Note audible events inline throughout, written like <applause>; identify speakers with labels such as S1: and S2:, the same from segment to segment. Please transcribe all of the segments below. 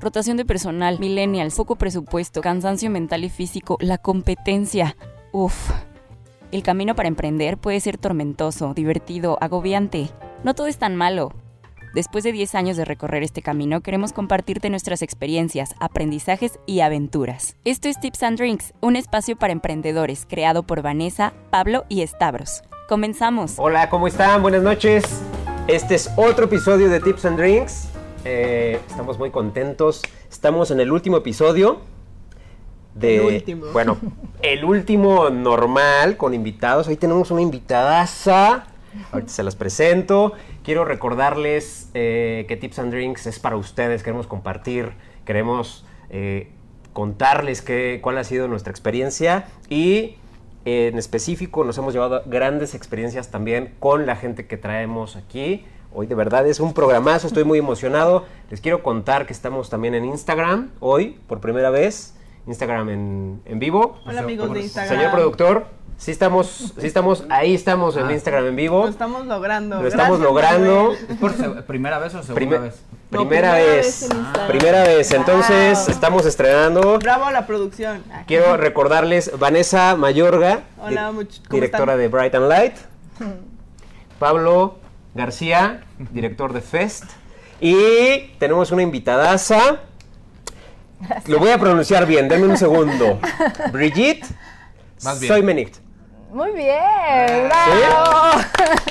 S1: rotación de personal, millennials, poco presupuesto, cansancio mental y físico, la competencia. Uf. El camino para emprender puede ser tormentoso, divertido, agobiante. No todo es tan malo. Después de 10 años de recorrer este camino, queremos compartirte nuestras experiencias, aprendizajes y aventuras. Esto es Tips and Drinks, un espacio para emprendedores creado por Vanessa, Pablo y Stavros. Comenzamos.
S2: Hola, ¿cómo están? Buenas noches. Este es otro episodio de Tips and Drinks. Eh, estamos muy contentos. Estamos en el último episodio de.
S3: El último.
S2: Bueno, el último normal con invitados. Hoy tenemos una invitadaza. Ahorita se las presento. Quiero recordarles eh, que Tips and Drinks es para ustedes. Queremos compartir, queremos eh, contarles qué, cuál ha sido nuestra experiencia y en específico nos hemos llevado grandes experiencias también con la gente que traemos aquí. Hoy de verdad es un programazo, estoy muy emocionado. Les quiero contar que estamos también en Instagram hoy, por primera vez. Instagram en, en vivo.
S3: Hola amigos de Instagram.
S2: Señor productor, sí estamos, sí estamos, ahí estamos en
S4: Ah.
S2: Instagram en vivo.
S3: Lo estamos logrando.
S2: Lo estamos
S3: Gracias,
S2: logrando.
S4: ¿Es por primera vez o segunda vez?
S3: No,
S2: primera,
S3: primera
S2: vez. primera vez. Entonces,
S3: Wow.
S2: estamos estrenando.
S3: Bravo a la producción. <laughs>
S2: Quiero recordarles Vanessa Mayorga,
S3: Hola,
S2: di-
S3: much- ¿cómo
S2: directora
S3: están?
S2: de Bright and Light. <laughs> Pablo García, director de Fest. Y tenemos una invitadaza. Lo voy a pronunciar bien, denme un segundo. <laughs> Brigitte
S4: Más bien.
S2: Soymenicht.
S5: Muy bien, bravo.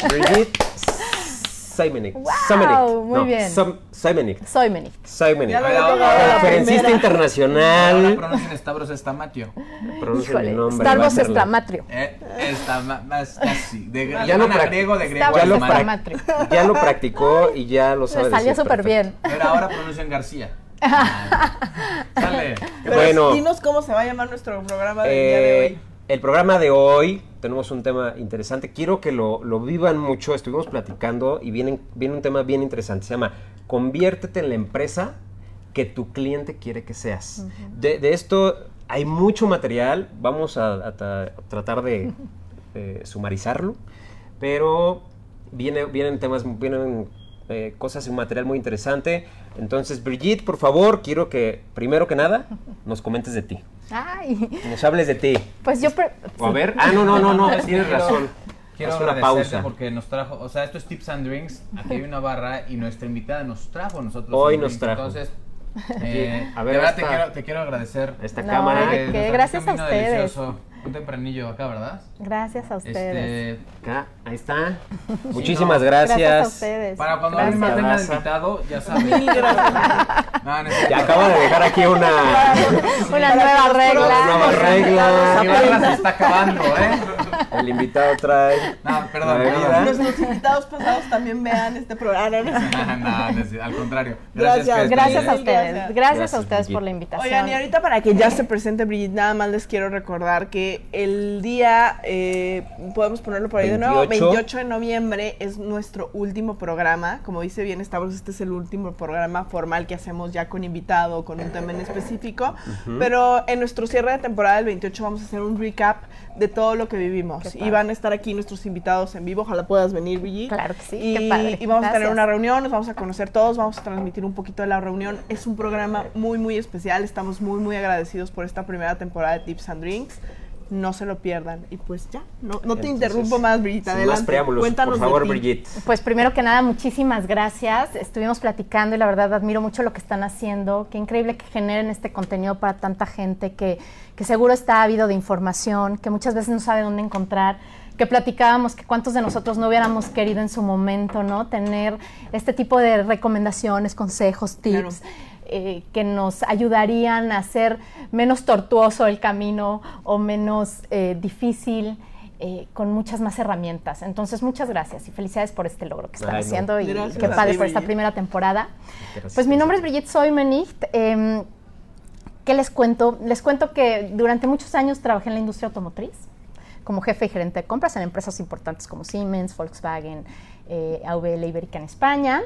S2: Brigitte Soymenicht.
S5: Wow, muy bien.
S4: Había logrado
S3: logrado
S4: la
S3: la
S2: Conferencista internacional.
S4: pronuncian Stavros Estamatio.
S2: Pronuncia mi nombre.
S5: Stavros. Estramatrio.
S4: Eh, más casi. De
S2: Ya lo
S4: griego, de griego
S2: Ya lo, ya practicó y ya lo sabe
S5: Le salió súper bien.
S4: Pero ahora pronuncian García. <laughs> Sale.
S3: Pero
S2: Bueno.
S3: dinos cómo se va a llamar nuestro programa del día de
S2: Eh,
S3: hoy.
S2: el programa de hoy tenemos un tema interesante. Quiero que lo, lo vivan mucho. Estuvimos platicando y viene, viene un tema bien interesante. Se llama Conviértete en la empresa que tu cliente quiere que seas. de, de esto hay mucho material. Vamos a, a tra- tratar de <laughs> eh, sumarizarlo. Pero viene, vienen temas, vienen eh, cosas y material muy interesante. Entonces, Brigitte, por favor, quiero que primero que nada nos comentes de ti.
S5: Ay,
S2: Nos hables de ti.
S5: pues yo...
S2: O a ver. Ah, no, no, no, no.
S4: Es que
S2: Tienes
S4: quiero-
S2: razón. <laughs>
S4: Quiero
S2: Haz una pausa.
S4: porque nos trajo, o sea, esto es Tips and Drinks, aquí hay una barra y nuestra invitada nos trajo a nosotros.
S2: Hoy nos trajo.
S4: Entonces, eh,
S2: a ver,
S4: de verdad te quiero, te quiero agradecer.
S2: Esta
S5: No,
S2: cámara.
S4: trajiste
S5: Gracias a ustedes.
S4: delicioso, Un tempranillo acá, ¿verdad?
S5: Gracias a ustedes.
S4: Este,
S2: Acá, ahí está. <laughs> Muchísimas
S4: no.
S2: gracias.
S5: Gracias a ustedes.
S4: para cuando alguien más
S2: Raza.
S4: invitado, ya
S3: gracias.
S4: No.
S2: Ya acaba de dejar aquí una, <laughs>
S5: Una nueva regla.
S2: una nueva
S4: Mi
S2: regla.
S4: barra se está acabando, ¿eh?
S2: El invitado trae.
S4: No, perdón.
S3: Nuestros invitados pasados también vean este programa. ¿no? <laughs>
S4: no, no es- al contrario.
S3: Gracias.
S4: Gracias,
S5: Gracias a ustedes.
S3: gracias.
S5: Gracias,
S2: Gracias,
S5: a ustedes
S2: Brigitte.
S5: por la invitación.
S3: Oigan, y ahorita para que ya se presente Brigitte, nada más les quiero recordar que el día, eh, podemos ponerlo por ahí de nuevo,
S2: 28.
S3: 28 de noviembre es nuestro último programa. Como dice bien Stavros, este es el último programa formal que hacemos ya con invitado, con un tema en específico. Pero en nuestro cierre de temporada del 28 vamos a hacer un recap de todo lo que vivimos. Y van a estar aquí nuestros invitados en vivo. Ojalá puedas venir, Brigitte.
S5: Claro que sí,
S3: Y,
S5: qué padre.
S3: y vamos a tener
S5: Gracias.
S3: una reunión, nos vamos a conocer todos, vamos a transmitir un poquito de la reunión. Es un programa muy, muy especial. Estamos muy, muy agradecidos por esta primera temporada de Tips and Drinks. No se lo pierdan. Y pues ya, no, no te interrumpo más, Brigitte.
S2: Sin
S3: Adelante.
S2: más preámbulos,
S3: Cuéntanos
S2: por favor,
S3: de ti.
S2: Brigitte.
S5: Pues primero que nada, muchísimas gracias. Estuvimos platicando y la verdad admiro mucho lo que están haciendo. Qué increíble que generen este contenido para tanta gente que, que seguro está ávido de información, que muchas veces no sabe dónde encontrar. Que platicábamos que cuántos de nosotros no hubiéramos querido en su momento, ¿no? Tener este tipo de recomendaciones, consejos, tips.
S3: Claro.
S5: Eh, que nos ayudarían a hacer menos tortuoso el camino o menos eh, difícil, eh, con muchas más herramientas. Entonces, muchas gracias y felicidades por este logro que están
S2: Ay, no.
S5: haciendo y
S3: Gracias
S5: qué
S3: a
S5: padre por esta primera temporada.
S2: Gracias,
S5: Pues mi nombre es. Brigitte Soymenicht. Eh, ¿Qué les cuento? Les cuento que durante muchos años trabajé en la industria automotriz como jefe y gerente de compras en empresas importantes como Siemens, Volkswagen, eh, AVL Ibérica en España.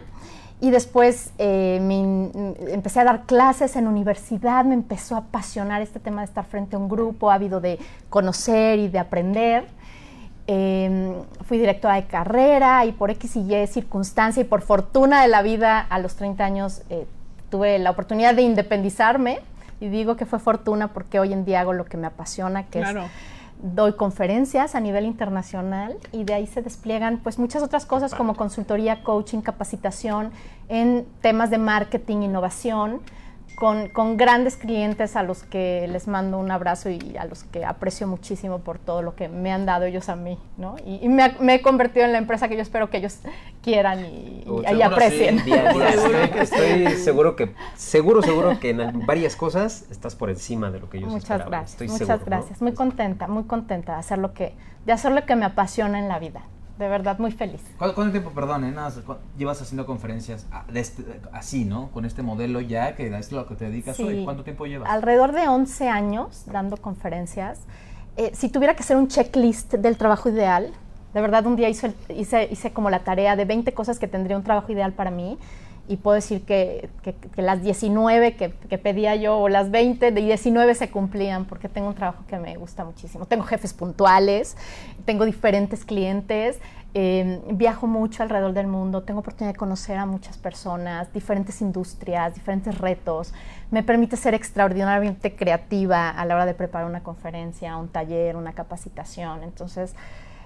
S5: Y después eh, me empecé a dar clases en universidad, me empezó a apasionar este tema de estar frente a un grupo, ávido de conocer y de aprender. Eh, fui directora de carrera y por X y Y circunstancia y por fortuna de la vida a los 30 años eh, tuve la oportunidad de independizarme y digo que fue fortuna porque hoy en día hago lo que me apasiona, que
S3: Claro.
S5: es doy conferencias a nivel internacional y de ahí se despliegan pues muchas otras cosas como consultoría, coaching, capacitación en temas de marketing, innovación, con, con grandes clientes a los que les mando un abrazo y a los que aprecio muchísimo por todo lo que me han dado ellos a mí, ¿no? Y, y me, ha- me he convertido en la empresa que yo espero que ellos quieran y, y- y
S2: seguro
S5: aprecien.
S4: sí.
S2: Día a día.
S4: Seguro
S2: Estoy, estoy seguro que, seguro, seguro que en varias cosas estás por encima de lo que ellos
S5: Muchas
S2: esperaban.
S5: gracias,
S2: Estoy
S5: muchas
S2: seguro, ¿no?
S5: gracias. Muy contenta, muy contenta de hacer lo que, de hacer lo que me apasiona en la vida. De verdad, muy feliz.
S4: ¿Cuánto, cuánto tiempo, perdón, eh, nada llevas haciendo conferencias este- así, ¿no? Con este modelo ya, que es lo que te dedicas
S5: Sí.
S4: hoy. ¿Cuánto tiempo llevas?
S5: Alrededor de 11 años dando conferencias. Eh, si tuviera que hacer un checklist del trabajo ideal, de verdad un día hizo el- hice, hice como la tarea de 20 cosas que tendría un trabajo ideal para mí y puedo decir que, que- que las 19 que, que pedía yo o las 20 de 19 se cumplían porque tengo un trabajo que me gusta muchísimo. Tengo jefes puntuales, tengo diferentes clientes, eh, viajo mucho alrededor del mundo, tengo oportunidad de conocer a muchas personas, diferentes industrias, diferentes retos. Me permite ser extraordinariamente creativa a la hora de preparar una conferencia, un taller, una capacitación. Entonces,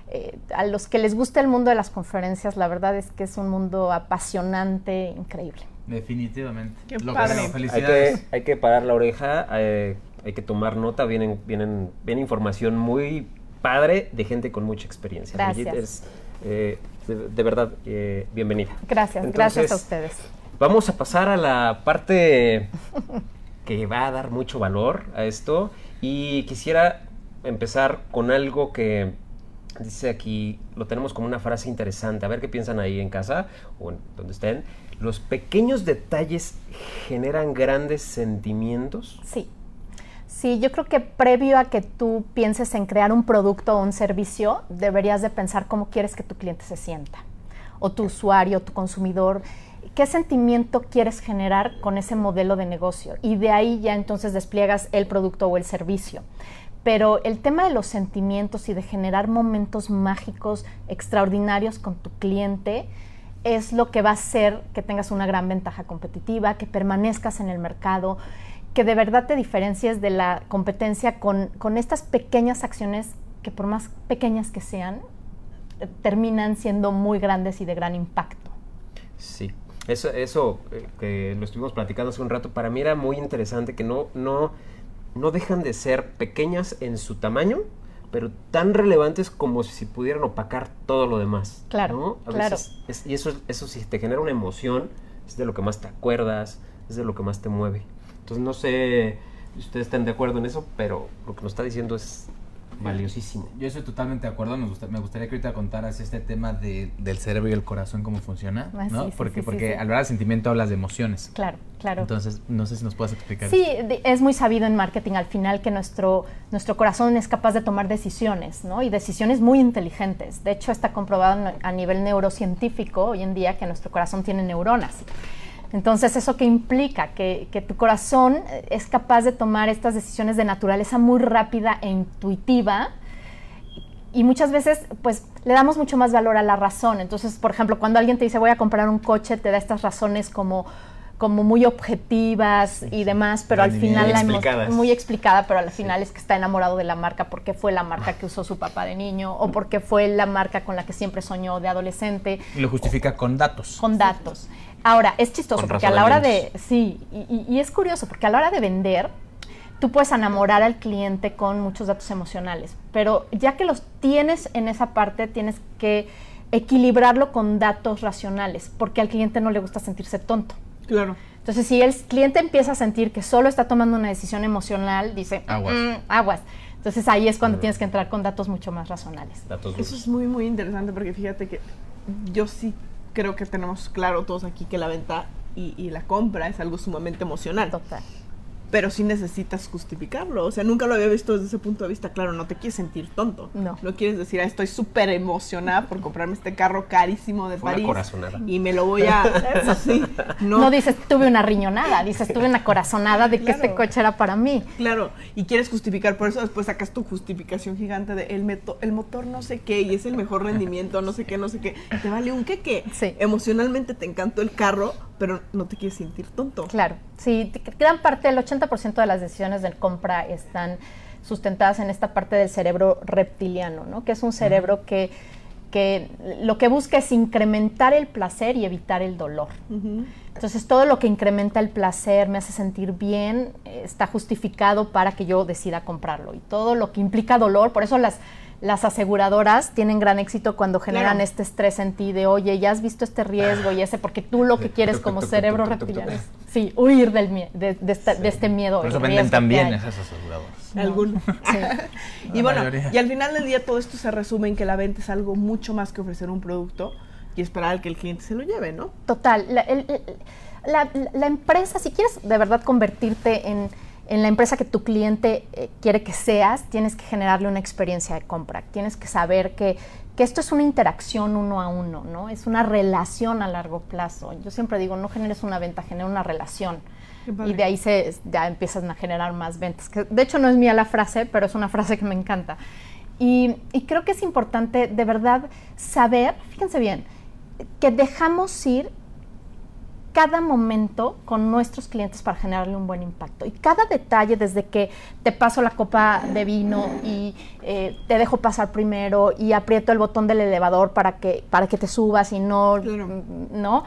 S5: eh, a los que les gusta el mundo de las conferencias, la verdad es que es un mundo apasionante, increíble.
S4: Definitivamente.
S3: Qué
S4: Lo
S3: padre.
S4: creo,
S2: Hay
S4: felicidades.
S2: que, hay que parar la oreja, eh, hay que tomar nota, vienen, vienen, viene información muy padre de gente con mucha experiencia.
S5: Gracias.
S2: Es, eh, de, de verdad, eh, bienvenida.
S5: Gracias, gracias a ustedes.
S2: Vamos a pasar a la parte que va a dar mucho valor a esto y quisiera empezar con algo que dice aquí, lo tenemos como una frase interesante, a ver qué piensan ahí en casa o en donde estén. Los pequeños detalles generan grandes sentimientos.
S5: Sí. Sí, yo creo que previo a que tú pienses en crear un producto o un servicio, deberías de pensar cómo quieres que tu cliente se sienta, o tu usuario, tu consumidor, qué sentimiento quieres generar con ese modelo de negocio. Y de ahí ya entonces despliegas el producto o el servicio. Pero el tema de los sentimientos y de generar momentos mágicos extraordinarios con tu cliente es lo que va a hacer que tengas una gran ventaja competitiva, que permanezcas en el mercado, que de verdad te diferencies de la competencia con, con estas pequeñas acciones que por más pequeñas que sean, eh, terminan siendo muy grandes y de gran impacto.
S2: Sí, eso, eso eh, que lo estuvimos platicando hace un rato, para mí era muy interesante que no, no, no dejan de ser pequeñas en su tamaño, pero tan relevantes como si pudieran opacar todo lo demás.
S5: Claro,
S2: ¿no? A
S5: claro.
S2: veces es- y eso, eso sí te genera una emoción, es de lo que más te acuerdas, es de lo que más te mueve. Entonces no sé si ustedes están de acuerdo en eso, pero lo que nos está diciendo es valiosísimo.
S4: Yo estoy totalmente de acuerdo. Me, gusta- me gustaría que ahorita contaras este tema de- del cerebro y el corazón, cómo funciona.
S5: Ah,
S4: ¿no?
S5: sí,
S4: porque
S5: sí, sí,
S4: porque
S5: sí.
S4: al hablar de sentimiento hablas de emociones.
S5: Claro, claro.
S4: Entonces, no sé si nos puedes explicar.
S5: Sí, de- es muy sabido en marketing al final que nuestro, nuestro corazón es capaz de tomar decisiones, ¿no? Y decisiones muy inteligentes. De hecho, está comprobado a nivel neurocientífico hoy en día que nuestro corazón tiene neuronas. Entonces, ¿eso qué implica? Que, que tu corazón eh, es capaz de tomar estas decisiones de naturaleza muy rápida e intuitiva y muchas veces pues le damos mucho más valor a la razón. Entonces, por ejemplo, cuando alguien te dice voy a comprar un coche, te da estas razones como como muy objetivas y demás, pero al final la
S2: Explicadas.
S5: muy explicada, pero al final es que está enamorado de la marca porque fue la marca que usó su papá de niño o porque fue la marca con la que siempre soñó de adolescente
S4: Y lo justifica con datos.
S5: con datos. Ahora, es chistoso porque a la hora de, sí, y, y- y es curioso porque a la hora de vender, tú puedes enamorar al cliente con muchos datos emocionales, pero ya que los tienes en esa parte, tienes que equilibrarlo con datos racionales, porque al cliente no le gusta sentirse tonto.
S3: Claro.
S5: Entonces, si el cliente empieza a sentir que solo está tomando una decisión emocional, dice,
S4: Aguas.
S5: "Mm, aguas. Entonces ahí es cuando tienes que entrar con datos mucho más razonales.
S2: Datos
S3: Eso es muy, muy interesante porque fíjate que yo sí creo que tenemos claro todos aquí que la venta y, y la compra es algo sumamente emocional.
S5: Total.
S3: Pero sí necesitas justificarlo. O sea, nunca lo había visto desde ese punto de vista. Claro, no te quieres sentir tonto.
S5: No.
S3: No quieres decir, ah, estoy súper emocionada por comprarme este carro carísimo de
S2: Fue una
S3: París.
S2: corazonada.
S3: Y me lo voy a... <laughs> Sí.
S5: No.
S3: No,
S5: dices, tuve una riñonada, dices, tuve una corazonada de que
S3: Claro.
S5: este coche era para mí.
S3: Claro, y quieres justificar, por eso después sacas tu justificación gigante de el, meto- el motor no sé qué y es el mejor rendimiento, no sé qué, no sé qué. Te vale un qué qué.
S5: Sí.
S3: Emocionalmente te encantó el carro pero no te quieres sentir tonto.
S5: Claro, sí, gran parte, el 80% de las decisiones de compra están sustentadas en esta parte del cerebro reptiliano, ¿no? Que es un cerebro que, que lo que busca es incrementar el placer y evitar el dolor. Entonces, todo lo que incrementa el placer, me hace sentir bien, eh, está justificado para que yo decida comprarlo. Y todo lo que implica dolor, por eso las, las aseguradoras tienen gran éxito cuando generan
S3: Claro.
S5: este estrés en ti de, oye, ya has visto este riesgo y ese, porque tú lo que quieres como cerebro <laughs> reptiliano es, sí, huir del mie- de, de esta- de este miedo.
S4: Por eso venden
S5: hay.
S4: esas aseguradoras.
S5: Sí. <laughs>
S3: y bueno,
S4: mayoría.
S3: y al final del día todo esto se resume en que la venta es algo mucho más que ofrecer un producto y esperar al que el cliente se lo lleve, ¿no?
S5: Total. La, el- el- la- la empresa, si quieres de verdad convertirte en, en la empresa que tu cliente eh, quiere que seas, tienes que generarle una experiencia de compra. Tienes que saber que, que esto es una interacción uno a uno, ¿no? Es una relación a largo plazo. Yo siempre digo, no generes una venta, genera una relación. Y de ahí se, ya empiezan a generar más ventas. Que, de hecho, no es mía la frase, pero es una frase que me encanta. Y, y creo que es importante de verdad saber, fíjense bien, que dejamos ir cada momento con nuestros clientes para generarle un buen impacto. Y cada detalle, desde que te paso la copa de vino y eh, te dejo pasar primero y aprieto el botón del elevador para que, para que te subas y no,
S3: Claro.
S5: ¿no?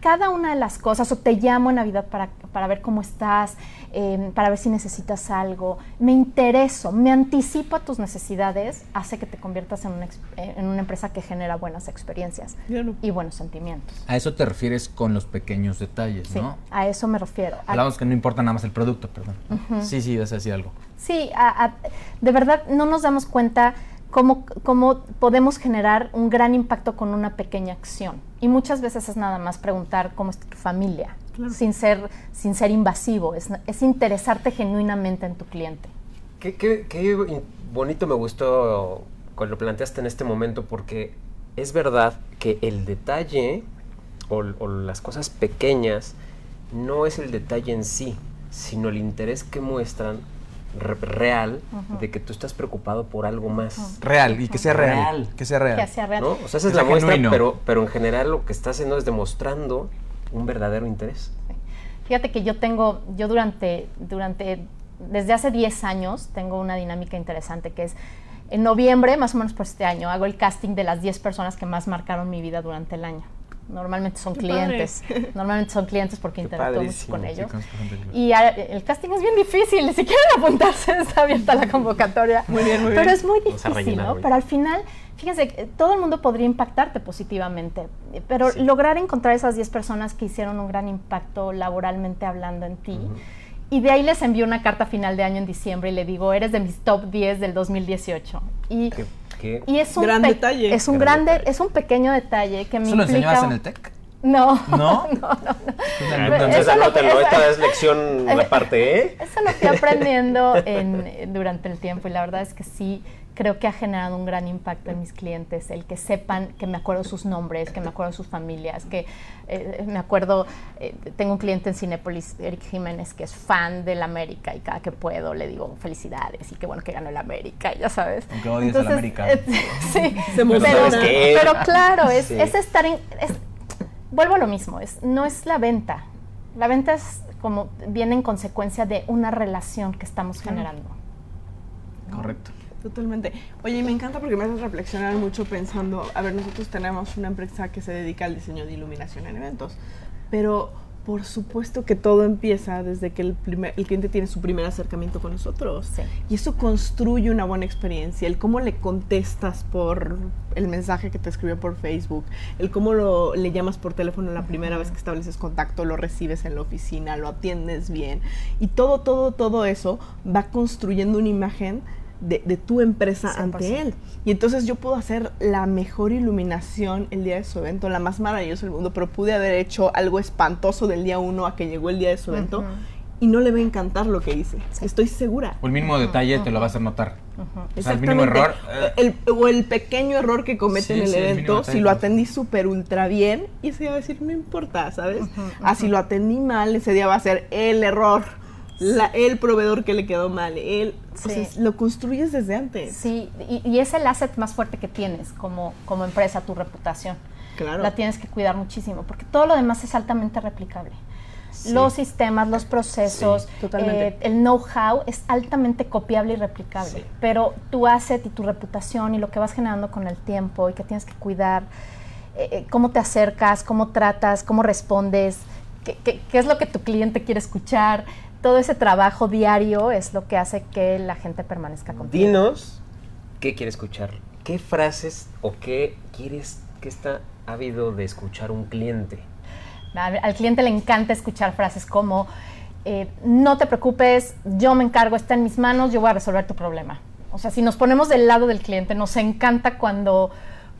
S5: Cada una de las cosas, o te llamo en Navidad para, para ver cómo estás, eh, para ver si necesitas algo, me intereso, me anticipo a tus necesidades, hace que te conviertas en una, en una empresa que genera buenas experiencias
S3: Claro.
S5: y buenos sentimientos.
S4: A eso te refieres con los pequeños detalles,
S5: Sí,
S4: ¿no?
S5: a eso me refiero. A-
S4: Hablamos que no importa nada más el producto, perdón. Sí, sí, vas a decir algo.
S5: Sí, a- a- de verdad no nos damos cuenta cómo, cómo podemos generar un gran impacto con una pequeña acción. Y muchas veces es nada más preguntar cómo está tu familia,
S3: Claro.
S5: sin, ser, sin ser invasivo, es, es interesarte genuinamente en tu cliente.
S2: Qué, qué- qué bonito me gustó cuando lo planteaste en este momento, porque es verdad que el detalle o, o las cosas pequeñas no es el detalle en sí, sino el interés que muestran re- real de que tú estás preocupado por algo más.
S4: Real, y que sea real.
S2: Real.
S4: Que sea real.
S5: Que sea real.
S2: ¿no? O sea, esa
S4: Que
S2: es la muestra, pero, pero en general lo que está haciendo es demostrando un verdadero interés.
S5: Fíjate que yo tengo, yo durante, durante, desde hace 10 años tengo una dinámica interesante que es, en noviembre, más o menos por este año, hago el casting de las 10 personas que más marcaron mi vida durante el año. Normalmente son
S3: Qué
S5: clientes, <laughs> normalmente son clientes porque
S2: Qué
S5: interactúo mucho
S2: padrísimo,
S5: con ellos. Y a- el casting es bien difícil, si quieren apuntarse <laughs> está abierta la convocatoria.
S3: Muy bien, muy
S5: Pero
S3: bien.
S5: es muy difícil,
S2: rellenar
S5: ¿no?
S2: hoy.
S5: Pero al final, fíjense, todo el mundo podría impactarte positivamente, pero
S2: Sí.
S5: lograr encontrar esas 10 personas que hicieron un gran impacto laboralmente hablando en ti. Y de ahí les envío una carta final de año en diciembre y le digo, eres de mis top 10 del 2018. Y,
S2: Qué- qué-
S5: y es un
S3: Gran detalle.
S5: Es un
S2: Gran
S5: grande,
S2: detalle.
S5: es un pequeño detalle que me
S4: ¿Eso lo enseñabas en el TEC?
S5: No.
S4: ¿No? <laughs>
S2: Ah,
S5: Pero
S2: Entonces
S5: eso lo-
S2: anótenlo,
S5: eso-
S2: esta es lección <laughs> aparte, ¿eh?
S5: Eso lo fui aprendiendo en- durante el tiempo y la verdad es que sí creo que ha generado un gran impacto en mis clientes, el que sepan que me acuerdo sus nombres, que me acuerdo sus familias, que eh, me acuerdo, eh, tengo un cliente en Cinépolis, Eric Jiménez, que es fan del América y cada que puedo le digo felicidades y qué bueno que ganó el América, ya sabes.
S4: Aunque odies al América.
S5: eh, sí, <laughs>
S3: Se
S5: pero, pero claro, es,
S2: Sí.
S5: es estar en... es- vuelvo a lo mismo, es, no es la venta. La venta es como viene en consecuencia de una relación que estamos generando.
S4: Correcto.
S3: Totalmente. Oye, y me encanta porque me haces reflexionar mucho pensando, a ver, nosotros tenemos una empresa que se dedica al diseño de iluminación en eventos, pero por supuesto que todo empieza desde que el, primer, el cliente tiene su primer acercamiento con nosotros.
S5: Sí.
S3: Y eso construye una buena experiencia, el cómo le contestas por el mensaje que te escribió por Facebook, el cómo lo, le llamas por teléfono la primera vez que estableces contacto, lo recibes en la oficina, lo atiendes bien. Y todo, todo, todo eso va construyendo una imagen de, de tu empresa
S5: 100%.
S3: ante él. Y entonces yo puedo hacer la mejor iluminación el día de su evento, la más maravillosa del mundo, pero pude haber hecho algo espantoso del día uno a que llegó el día de su evento y no le va a encantar lo que hice. Estoy segura.
S4: O el mínimo detalle te lo va a hacer notar. O sea, el mínimo error. eh,
S3: El- o el pequeño error que comete
S4: Sí,
S3: en el
S4: sí,
S3: evento, si lo atendí súper ultra bien, y ese día va a decir, no importa, ¿sabes? Ah, si lo atendí mal, ese día va a ser el error, la- el proveedor que le quedó mal, él, o
S5: Sí.
S3: sea, lo construyes desde antes.
S5: Sí, y, y es el asset más fuerte que tienes como, como empresa, tu reputación.
S3: Claro.
S5: la tienes que cuidar muchísimo, porque todo lo demás es altamente replicable.
S2: Sí.
S5: Los sistemas, los procesos,
S2: Sí,
S5: eh, el know-how es altamente copiable y replicable. Pero tu asset y tu reputación y lo que vas generando con el tiempo y que tienes que cuidar, eh, eh, cómo te acercas, cómo tratas, cómo respondes, qué, qué- qué es lo que tu cliente quiere escuchar. Todo ese trabajo diario es lo que hace que la gente permanezca contigo.
S2: Dinos qué quiere escuchar. ¿Qué frases o qué quieres que está ávido de escuchar un cliente?
S5: Al cliente le encanta escuchar frases como, eh, no te preocupes, yo me encargo, está en mis manos, yo voy a resolver tu problema. O sea, si nos ponemos del lado del cliente, nos encanta cuando,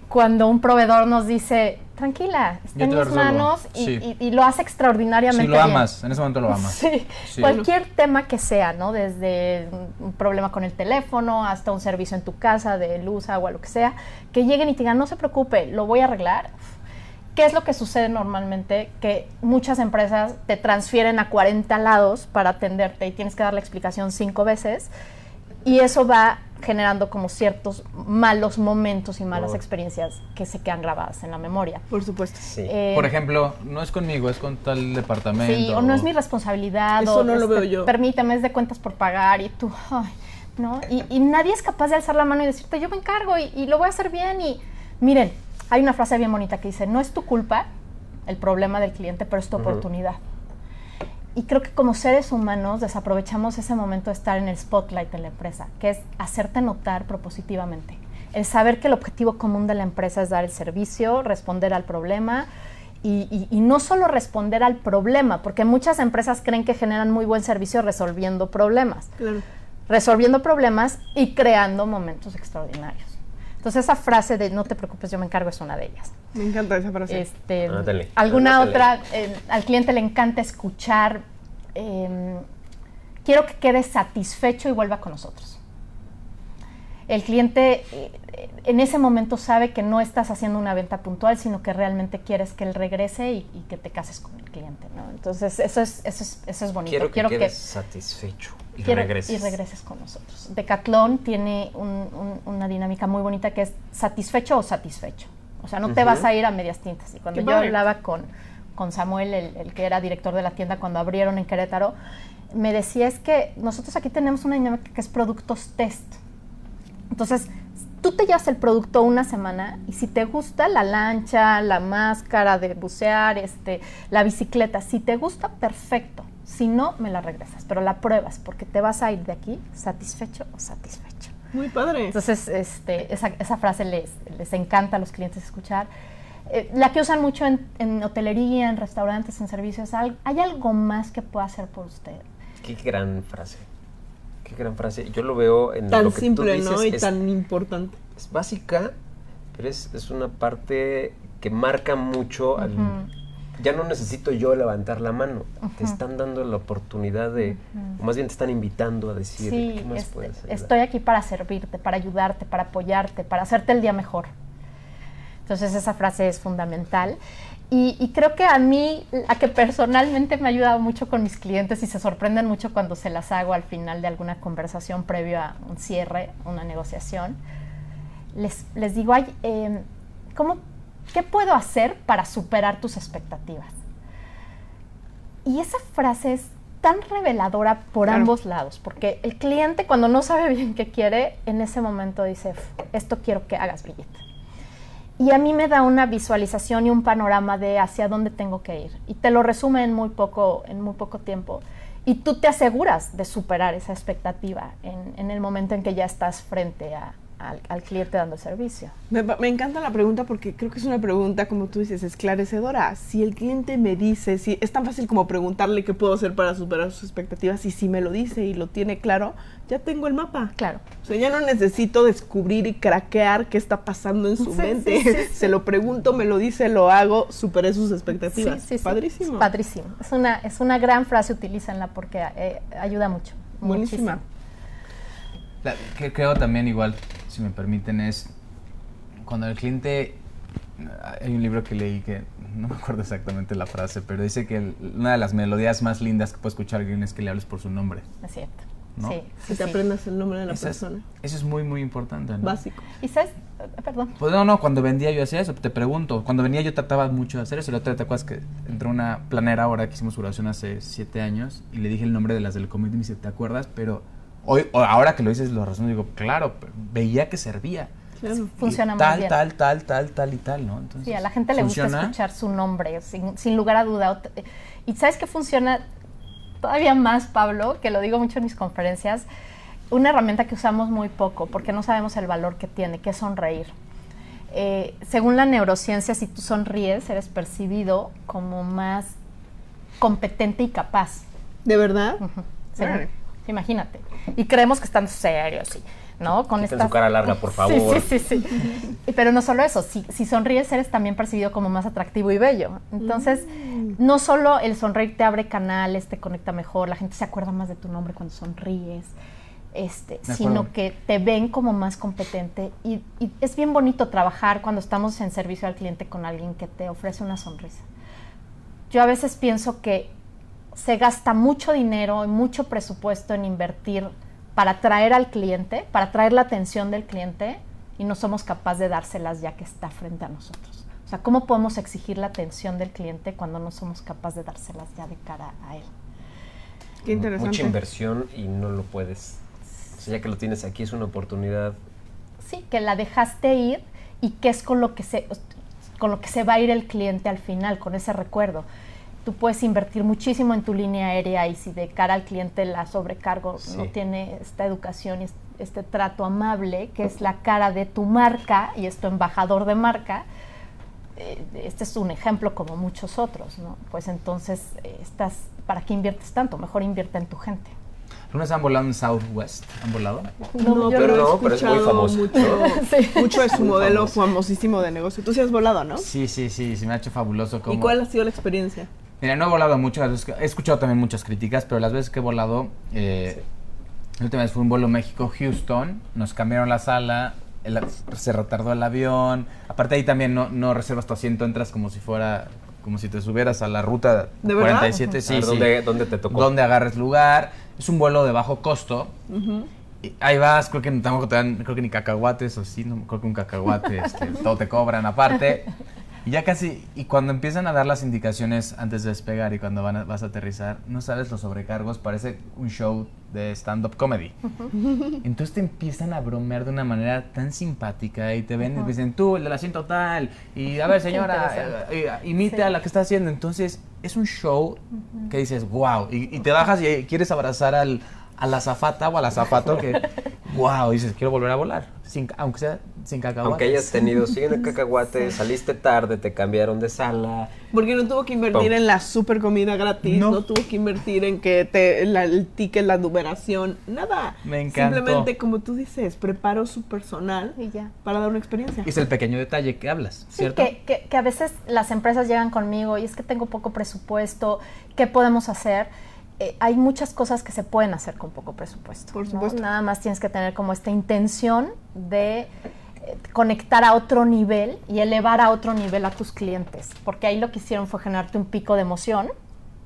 S5: cuando un proveedor nos dice, tranquila, está en mis
S4: resuelvo".
S5: manos y,
S4: Sí.
S5: y- y lo hace extraordinariamente
S4: Si lo
S5: bien.
S4: amas, en ese momento lo amas. <laughs>
S5: Sí.
S4: Sí.
S5: cualquier tema que sea, ¿no? Desde un- un problema con el teléfono hasta un servicio en tu casa de luz, agua, lo que sea, que lleguen y te digan, no se preocupe, lo voy a arreglar. ¿Qué es lo que sucede normalmente? Que muchas empresas te transfieren a 40 lados para atenderte y tienes que dar la explicación cinco veces y eso va generando como ciertos malos momentos y malas
S2: Oh.
S5: experiencias que se quedan grabadas en la memoria.
S3: Por supuesto.
S2: Sí.
S5: Eh,
S4: Por ejemplo, no es conmigo, es con tal departamento.
S5: Sí, o no es mi responsabilidad.
S3: Eso
S5: o,
S3: no lo veo yo.
S5: Permíteme, es de cuentas por pagar y tú, ay, ¿no? Y, y nadie es capaz de alzar la mano y decirte, yo me encargo y, y lo voy a hacer bien. Y miren, hay una frase bien bonita que dice, no es tu culpa el problema del cliente, pero es tu oportunidad. Y creo que como seres humanos desaprovechamos ese momento de estar en el spotlight de la empresa, que es hacerte notar propositivamente. El saber que el objetivo común de la empresa es dar el servicio, responder al problema y, y- y no solo responder al problema, porque muchas empresas creen que generan muy buen servicio resolviendo problemas,
S3: Claro.
S5: resolviendo problemas y creando momentos extraordinarios. Entonces esa frase de no te preocupes, yo me encargo es una de ellas.
S3: Me encanta esa frase.
S5: Este, alguna otra, eh, al cliente le encanta escuchar, eh, quiero que quede satisfecho y vuelva con nosotros. El cliente eh, en ese momento sabe que no estás haciendo una venta puntual, sino que realmente quieres que él regrese y, y que te cases con el cliente. ¿no? Entonces eso es, eso es, eso es bonito.
S2: Quiero que quedes satisfecho y
S5: quiero-
S2: regreses.
S5: y regreses con nosotros. Decathlon tiene un- un- una dinámica muy bonita que es satisfecho o satisfecho. O sea, no te vas a ir a medias tintas. Y cuando
S3: Qué
S5: yo
S3: padre.
S5: hablaba con, con Samuel, el, el que era director de la tienda cuando abrieron en Querétaro, me decía es que nosotros aquí tenemos una dinámica que es productos test. Entonces, tú te llevas el producto una semana y si te gusta la lancha, la máscara de bucear, este, la bicicleta, si te gusta, perfecto. Si no, me la regresas, pero la pruebas porque te vas a ir de aquí satisfecho o satisfecho.
S3: Muy padre.
S5: Entonces, este, esa, esa frase les, les encanta a los clientes escuchar. Eh, la que usan mucho en, en hotelería, en restaurantes, en servicios, ¿hay algo más que pueda hacer por usted?
S2: Qué gran frase. Qué gran frase. Yo lo veo en
S3: tan
S2: lo que tú
S3: simple,
S2: dices,
S3: ¿no? Y
S2: es,
S3: tan importante.
S2: es básica, pero es, es una parte que marca mucho al-. Ya no necesito yo levantar la mano. Te
S5: Ujú.
S2: están dando la oportunidad de,
S5: Ujú.
S2: o más bien te están invitando a decir,
S5: Sí,
S2: ¿qué más
S5: este,
S2: puedes ayudar?"
S5: estoy aquí para servirte, para ayudarte, para apoyarte, para hacerte el día mejor. Entonces esa frase es fundamental. Y, y creo que a mí, a que personalmente me ha ayudado mucho con mis clientes y se sorprenden mucho cuando se las hago al final de alguna conversación previo a un cierre, una negociación, les, les digo, Ay, eh, ¿cómo, ¿qué puedo hacer para superar tus expectativas? Y esa frase es tan reveladora por
S3: Claro.
S5: ambos lados, porque el cliente cuando no sabe bien qué quiere, en ese momento dice, "Uf, esto quiero que hagas, Brigitte. Y a mí me da una visualización y un panorama de hacia dónde tengo que ir. Y te lo resume en muy poco, en muy poco tiempo. Y tú te aseguras de superar esa expectativa en, en el momento en que ya estás frente a- al, al cliente dando el servicio.
S3: Me, me encanta la pregunta porque creo que es una pregunta, como tú dices, esclarecedora. Si el cliente me dice, si es tan fácil como preguntarle qué puedo hacer para superar sus expectativas, y si me lo dice y lo tiene claro, ya tengo el mapa.
S5: Claro.
S3: O sea, ya no necesito descubrir y craquear qué está pasando en su
S5: Sí,
S3: mente.
S5: sí, sí, <laughs> sí.
S3: Se lo pregunto, me lo dice, lo hago, superé sus expectativas.
S5: Sí, sí, sí.
S3: Padrísimo.
S5: Es padrísimo. Es una, es una gran frase, utilízanla porque eh, ayuda mucho.
S3: Buenísima.
S5: muchísimo.
S4: La- que creo también igual, si me permiten, es cuando el cliente... Hay un libro que leí que no me acuerdo exactamente la frase, pero dice que el- una de las melodías más lindas que puede escuchar alguien es que le hables por su nombre.
S5: Es cierto.
S4: ¿no?
S5: Sí,
S3: Que te
S5: sí.
S3: aprendas el nombre de la
S4: Eso es,
S3: persona.
S4: eso es muy, muy importante, ¿no?
S3: Básico.
S5: Y sabes, perdón.
S4: Pues no, no, cuando vendía yo hacía eso, te pregunto. Cuando venía yo trataba mucho de hacer eso. La otra te acuerdas que entró una planera ahora que hicimos oración hace siete años y le dije el nombre de las del comité y me dice, ¿te acuerdas? Pero hoy, ahora que lo dices, lo razón digo, claro, veía que servía.
S3: Claro.
S5: Funciona muy
S4: tal,
S5: bien.
S4: tal, tal, tal, tal y tal, ¿no? Entonces,
S5: Sí, a la gente le gusta escuchar su nombre, sin, sin lugar a duda. Y sabes que funciona todavía más, Pablo, que lo digo mucho en mis conferencias, una herramienta que usamos muy poco porque no sabemos el valor que tiene, que es sonreír. Eh, según la neurociencia, si tú sonríes, eres percibido como más competente y capaz.
S3: ¿De verdad? Órale.
S5: Imagínate. Y creemos que están serios, sí, ¿no? Con estas-
S2: su cara larga, por <laughs> favor.
S5: Sí, sí, sí. Pero no solo eso, si, si sonríes eres también percibido como más atractivo y bello. Entonces, no solo el sonreír te abre canales, te conecta mejor, la gente se acuerda más de tu nombre cuando sonríes, este, sino que te ven como más competente. Y, y es bien bonito trabajar cuando estamos en servicio al cliente con alguien que te ofrece una sonrisa. Yo a veces pienso que se gasta mucho dinero y mucho presupuesto en invertir para atraer al cliente, para atraer la atención del cliente y no somos capaces de dárselas ya que está frente a nosotros. O sea, ¿cómo podemos exigir la atención del cliente cuando no somos capaces de dárselas ya de cara a él?
S3: Qué interesante.
S2: Mucha inversión y no lo puedes. O sea, ya que lo tienes aquí es una oportunidad.
S5: Sí, que la dejaste ir y qué es con lo que se con lo que se va a ir el cliente al final, con ese recuerdo. Tú puedes invertir muchísimo en tu línea aérea y si de cara al cliente la sobrecargo no tiene esta educación y es- este trato amable, que es la cara de tu marca y es tu embajador de marca, eh, este es un ejemplo como muchos otros, ¿no? Pues entonces, eh, estás, ¿para qué inviertes tanto? Mejor invierte en tu gente.
S4: ¿Alguna vez han volado en Southwest? ¿Han volado?
S3: No,
S5: yo
S3: pero,
S2: no,
S3: he
S2: pero es muy famoso.
S3: Mucho, <laughs>
S5: Sí.
S3: mucho su
S2: Muy
S3: modelo
S2: famoso.
S3: famosísimo de negocio. Tú sí has volado, ¿no?
S4: Sí, sí, sí, se me ha hecho fabuloso. Como...
S3: ¿Y cuál ha sido la experiencia?
S4: Mira, no he volado mucho, veces he escuchado también muchas críticas, pero las veces que he volado, eh, la última vez fue un vuelo México-Houston, nos cambiaron la sala, el- se retardó el avión, aparte ahí también no, no reservas tu asiento, entras como si fuera, como si te subieras a la ruta
S3: ¿De verdad?
S4: 47,
S2: A
S4: sí, sí.
S2: ¿dónde, dónde te tocó?
S4: Donde agarres lugar, es un vuelo de bajo costo, y ahí vas, creo que tampoco te dan, creo que ni cacahuates, o sí, no, creo que un cacahuate, este, todo te cobran aparte. <laughs> Y ya casi, y cuando empiezan a dar las indicaciones antes de despegar y cuando van a- vas a aterrizar, no sabes los sobrecargos, parece un show de stand-up comedy. Entonces te empiezan a bromear de una manera tan simpática y te ven y te dicen, tú, el del asiento tal, y a ver <laughs> señora, eh, eh, imite
S5: Sí.
S4: a la que está haciendo. Entonces es un show que dices, wow, y, y te bajas y quieres abrazar al, a la azafata o al azafato que, <laughs> wow, dices, quiero volver a volar, sin, aunque sea sin cacahuates.
S2: Aunque hayas tenido 100 <laughs> cacahuate, saliste tarde, te cambiaron de sala.
S3: Porque no tuvo que invertir
S2: Pum.
S3: en la super comida gratis, no,
S4: No.
S3: tuvo que invertir en que te, la- el ticket, la numeración, nada.
S4: Me encantó.
S3: Simplemente, como tú dices, preparó su personal
S5: Y ya.
S3: para dar una experiencia.
S4: Es el pequeño detalle que hablas,
S5: Sí,
S4: ¿cierto?
S5: que, que- que a veces las empresas llegan conmigo y es que tengo poco presupuesto, ¿qué podemos hacer? Eh, hay muchas cosas que se pueden hacer con poco presupuesto.
S3: Por
S5: ¿no?
S3: supuesto.
S5: Nada más tienes que tener como esta intención de eh, conectar a otro nivel y elevar a otro nivel a tus clientes, porque ahí lo que hicieron fue generarte un pico de emoción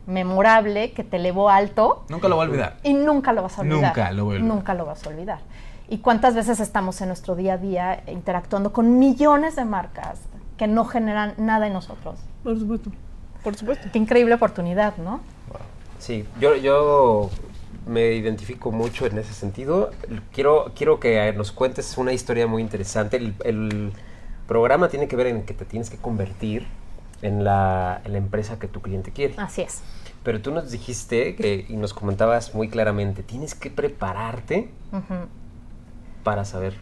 S5: memorable que te elevó alto
S4: Nunca lo voy a olvidar.
S5: y nunca lo vas a olvidar.
S4: Nunca lo voy a olvidar.
S5: Nunca lo vas a olvidar. ¿Y cuántas veces estamos en nuestro día a día interactuando con millones de marcas que no generan nada en nosotros?
S3: Por supuesto. Por supuesto.
S5: Qué increíble oportunidad, ¿no?
S2: Sí, yo, yo me identifico mucho en ese sentido. Quiero, quiero que nos cuentes una historia muy interesante. El, el programa tiene que ver en que te tienes que convertir en la, en la empresa que tu cliente quiere.
S5: Así es.
S2: Pero tú nos dijiste que, y nos comentabas muy claramente, tienes que prepararte para saber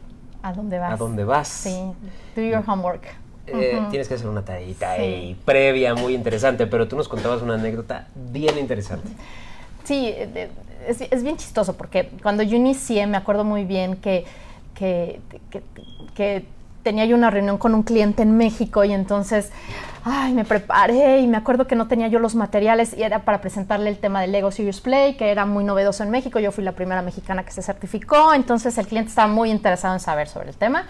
S5: ¿A dónde vas?
S2: a dónde vas.
S5: Sí. Do your homework.
S2: Eh. Tienes que hacer una tareita
S5: Sí.
S2: ahí previa muy interesante, pero tú nos contabas una anécdota bien interesante.
S5: Sí, eh, es, es bien chistoso porque cuando yo inicié me acuerdo muy bien que, que, que- que tenía yo una reunión con un cliente en México y entonces, ay, me preparé y me acuerdo que no tenía yo los materiales y era para presentarle el tema del Lego Serious Play, que era muy novedoso en México. Yo fui la primera mexicana que se certificó, entonces el cliente estaba muy interesado en saber sobre el tema.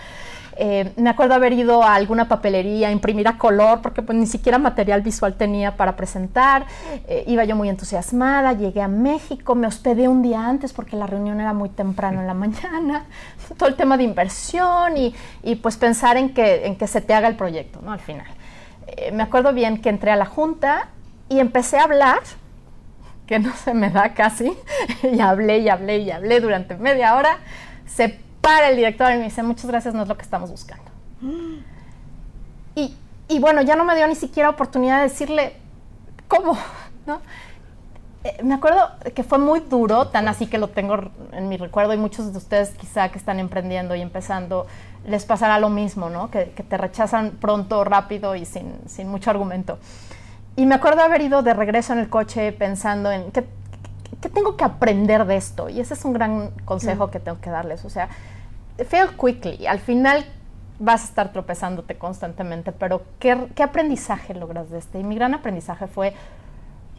S5: Eh, me acuerdo haber ido a alguna papelería a imprimir a color porque pues, ni siquiera material visual tenía para presentar. Eh, iba yo muy entusiasmada, llegué a México, me hospedé un día antes porque la reunión era muy temprano en la mañana. <laughs> Todo el tema de inversión y, y pues pensar en que, en que se te haga el proyecto, ¿no? Al final. Eh, me acuerdo bien que entré a la junta y empecé a hablar que no se me da casi, <laughs> y hablé y hablé y hablé durante media hora, se para el director y me dice, muchas gracias, no es lo que estamos buscando. Y, y bueno, ya no me dio ni siquiera oportunidad de decirle, ¿cómo? <laughs> ¿No? Eh, me acuerdo que fue muy duro, tan así que lo tengo en mi recuerdo y muchos de ustedes quizá que están emprendiendo y empezando les pasará lo mismo, ¿no? Que, que te rechazan pronto, rápido y sin, sin mucho argumento. Y me acuerdo haber ido de regreso en el coche pensando en qué, qué tengo que aprender de esto. Y ese es un gran consejo que tengo que darles. O sea, fail quickly. Al final vas a estar tropezándote constantemente, pero ¿qué, qué aprendizaje logras de este? Y mi gran aprendizaje fue,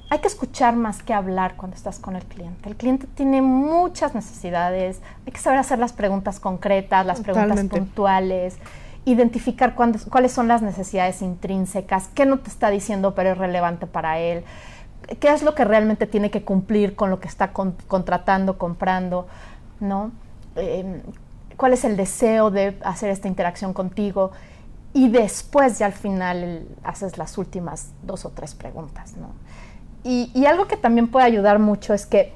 S5: hay que escuchar más que hablar cuando estás con el cliente. El cliente tiene muchas necesidades, hay que saber hacer las preguntas concretas, las
S3: Totalmente.
S5: preguntas puntuales identificar cuándo- cuáles son las necesidades intrínsecas, qué no te está diciendo pero es relevante para él, qué es lo que realmente tiene que cumplir con lo que está con- contratando, comprando, ¿no? Eh, ¿Cuál es el deseo de hacer esta interacción contigo? Y después ya al final el- haces las últimas dos o tres preguntas, ¿no? Y, y algo que también puede ayudar mucho es que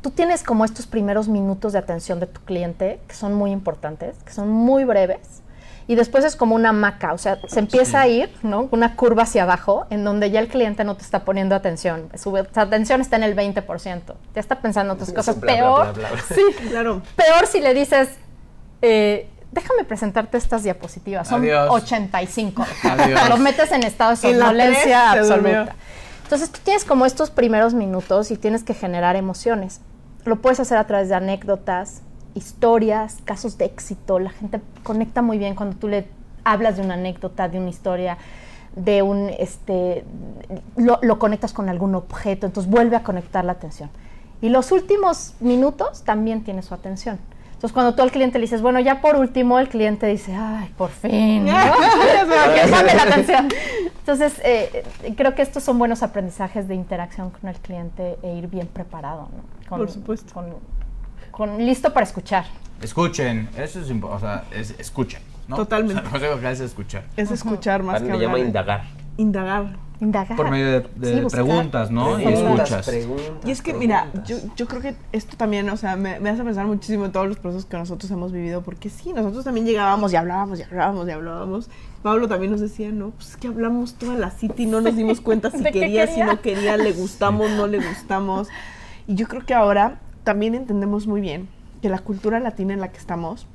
S5: tú tienes como estos primeros minutos de atención de tu cliente, que son muy importantes, que son muy breves, y después es como una maca, o sea, se empieza a ir, ¿no? Una curva hacia abajo, en donde ya el cliente no te está poniendo atención, su, su atención está en el 20%, ya está pensando otras cosas,
S2: Bla,
S5: peor,
S2: bla, bla, bla. <laughs>
S5: sí,
S3: Claro.
S5: peor si le dices, eh, déjame presentarte estas diapositivas, son
S4: Adiós.
S5: 85,
S4: Adiós.
S5: lo metes en estado de somnolencia absoluta. Entonces tú tienes como estos primeros minutos y tienes que generar emociones. Lo puedes hacer a través de anécdotas, historias, casos de éxito. La gente conecta muy bien cuando tú le hablas de una anécdota, de una historia, de un, este, lo, lo conectas con algún objeto, entonces vuelve a conectar la atención. Y los últimos minutos también tiene su atención. Entonces, cuando tú al cliente le dices, bueno, ya por último, el cliente dice, ay, por fin, ¿no? <laughs> Que <laughs> llame la atención. Entonces, eh, creo que estos son buenos aprendizajes de interacción con el cliente e ir bien preparado, ¿no? Con-
S3: Por supuesto.
S5: Con, con- listo para escuchar.
S4: Escuchen, eso es importante, o sea, es, escuchen, ¿no?
S3: Totalmente.
S4: O sea, el consejo que es escuchar.
S3: Es escuchar más que
S2: le llama
S3: hablar.
S2: indagar.
S3: Indagar.
S5: Indagar.
S4: Por medio de, de
S5: Sí, buscar.
S4: preguntas, ¿no? Y escuchas.
S2: preguntas,
S3: Y es que, mira, yo, yo creo que esto también, o sea, me, me hace pensar muchísimo en todos los procesos que nosotros hemos vivido, porque sí, nosotros también llegábamos y hablábamos y hablábamos y hablábamos. Pablo también nos decía, no, pues es que hablamos toda la city, no nos dimos cuenta <laughs> si
S5: ¿De qué
S3: quería, si
S5: quería?
S3: no quería, le gustamos, no le gustamos. Y yo creo que ahora también entendemos muy bien que la cultura latina en la que estamos,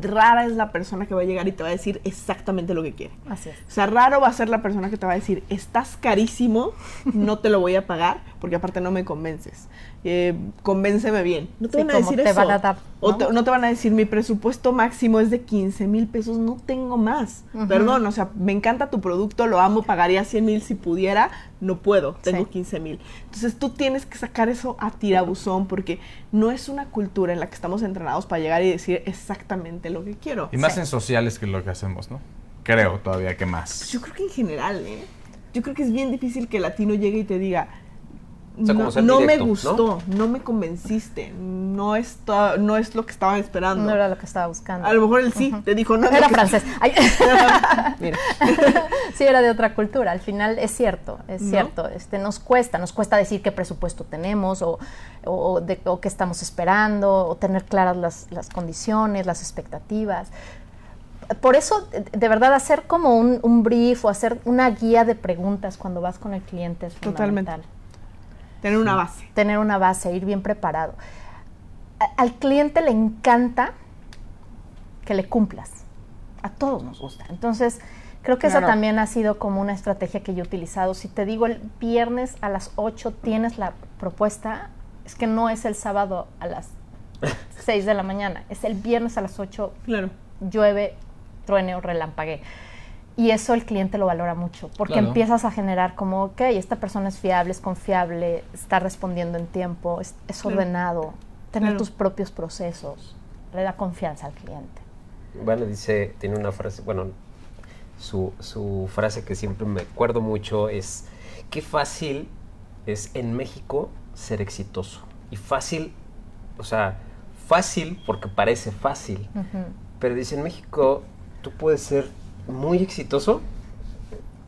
S3: rara es la persona que va a llegar y te va a decir exactamente lo que quiere.
S5: Así es.
S3: O sea, raro va a ser la persona que te va a decir, estás carísimo, no te lo voy a pagar, porque aparte no me convences. Eh, convénceme bien. No te
S5: Sí,
S3: van a decir
S5: te
S3: eso.
S5: van a dar,
S3: O
S5: ¿no?
S3: te- no te van a decir, mi presupuesto máximo es de 15 mil pesos, no tengo más.
S5: Ujú.
S3: Perdón, o sea, me encanta tu producto, lo amo, pagaría 100 mil si pudiera, no puedo, tengo
S5: Sí.
S3: 15 mil. Entonces tú tienes que sacar eso a tirabuzón, porque no es una cultura en la que estamos entrenados para llegar y decir exactamente lo que quiero.
S4: Y más
S5: Sí.
S4: en sociales que lo que hacemos, ¿no? Creo todavía que
S3: Pues
S4: más.
S3: yo creo que en general, ¿eh? Yo creo que es bien difícil que el latino llegue y te diga,
S2: O sea, como
S3: no,
S2: ser
S3: no me gustó, ¿no? me convenciste, no, está, no es lo que estaban esperando.
S5: No era lo que estaba buscando.
S3: A lo mejor él sí, te dijo, no.
S5: Era francés. <laughs> Ay.
S2: Mira. <laughs>
S5: sí, era de otra cultura. Al final es cierto, es
S3: ¿No?
S5: cierto. Este, nos cuesta, nos cuesta decir qué presupuesto tenemos o, o, de, o qué estamos esperando, o tener claras las, las condiciones, las expectativas. Por eso, de, verdad, hacer como un, un brief o hacer una guía de preguntas cuando vas con el cliente es
S3: Totalmente. Tener una base.
S5: Tener una base, ir bien preparado. A- al cliente le encanta que le cumplas. A todos nos gusta. Entonces, creo que
S3: Claro.
S5: esa también ha sido como una estrategia que yo he utilizado. Si te digo el viernes a las 8 tienes la propuesta, es que no es el sábado a las <laughs> 6 de la mañana, es el viernes a las 8
S3: Claro.
S5: llueve, truene o relampague. Y eso el cliente lo valora mucho, porque
S4: Claro.
S5: empiezas a generar como, ok, esta persona es fiable, es confiable, está respondiendo en tiempo, es, es
S3: Claro.
S5: ordenado, tener
S3: Claro.
S5: tus propios procesos, le da confianza al cliente.
S2: Vale dice, tiene una frase, bueno, su, su frase que siempre me acuerdo mucho es, qué fácil es en México ser exitoso. Y fácil, o sea, fácil porque parece fácil. Pero dice, en México tú puedes ser muy exitoso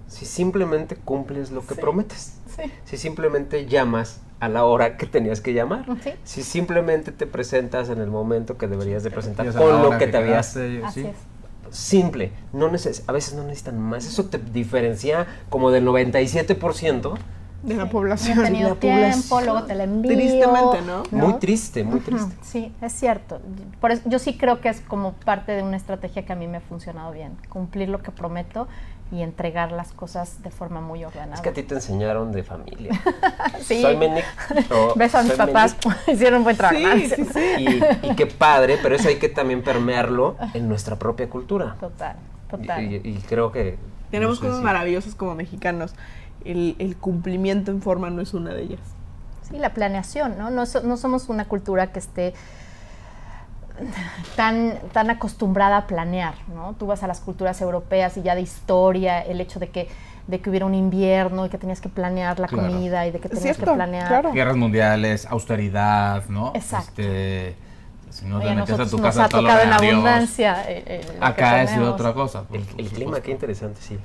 S2: si simplemente cumples lo que
S3: Sí.
S2: prometes.
S5: Sí.
S2: Si simplemente llamas a la hora que tenías que llamar.
S5: Sí.
S2: Si simplemente te presentas en el momento que deberías de presentar con lo que te habías
S4: quedaste,
S5: Así
S4: sí.
S5: es.
S2: simple. No neces a veces no necesitan más. Eso te diferencia como del 97%.
S3: De la
S5: No he
S3: población.
S5: tenido
S2: la
S5: tiempo,
S2: población.
S5: luego te la envío.
S3: Tristemente, ¿no?
S2: Muy triste, muy triste.
S5: Sí, es cierto. Por eso, yo sí creo que es como parte de una estrategia que a mí me ha funcionado bien. Cumplir lo que prometo y entregar las cosas de forma muy ordenada.
S2: Es que a ti te enseñaron de familia. <laughs>
S5: Sí.
S2: Soy Menic. <laughs>
S5: Beso a mis
S2: soy
S5: papás, <laughs> hicieron buen trabajo.
S3: Sí, sí, sí.
S2: Menic. Y, y qué padre, pero eso hay que también permearlo en nuestra propia cultura.
S5: Total,
S2: Y,
S5: total.
S2: y- y creo que...
S3: Tenemos
S2: no sé
S3: cosas
S2: si-
S3: maravillosas como mexicanos. El, el cumplimiento en forma no es una de ellas.
S5: Sí, la planeación, ¿no? No, so- no somos una cultura que esté tan, tan acostumbrada a planear, ¿no? Tú vas a las culturas europeas y ya de historia, el hecho de que, de que hubiera un invierno y que tenías que planear la
S4: Claro.
S5: comida y de que tenías
S3: cierto,
S5: que planear.
S3: claro.
S4: Guerras mundiales, austeridad, ¿no?
S5: Exacto.
S4: Este, si no te metes a tu
S5: nos
S4: casa
S5: ha tocado
S4: de
S5: en abundancia. eh, eh,
S4: Acá es otra cosa. por-
S2: El, clima, qué interesante, sí.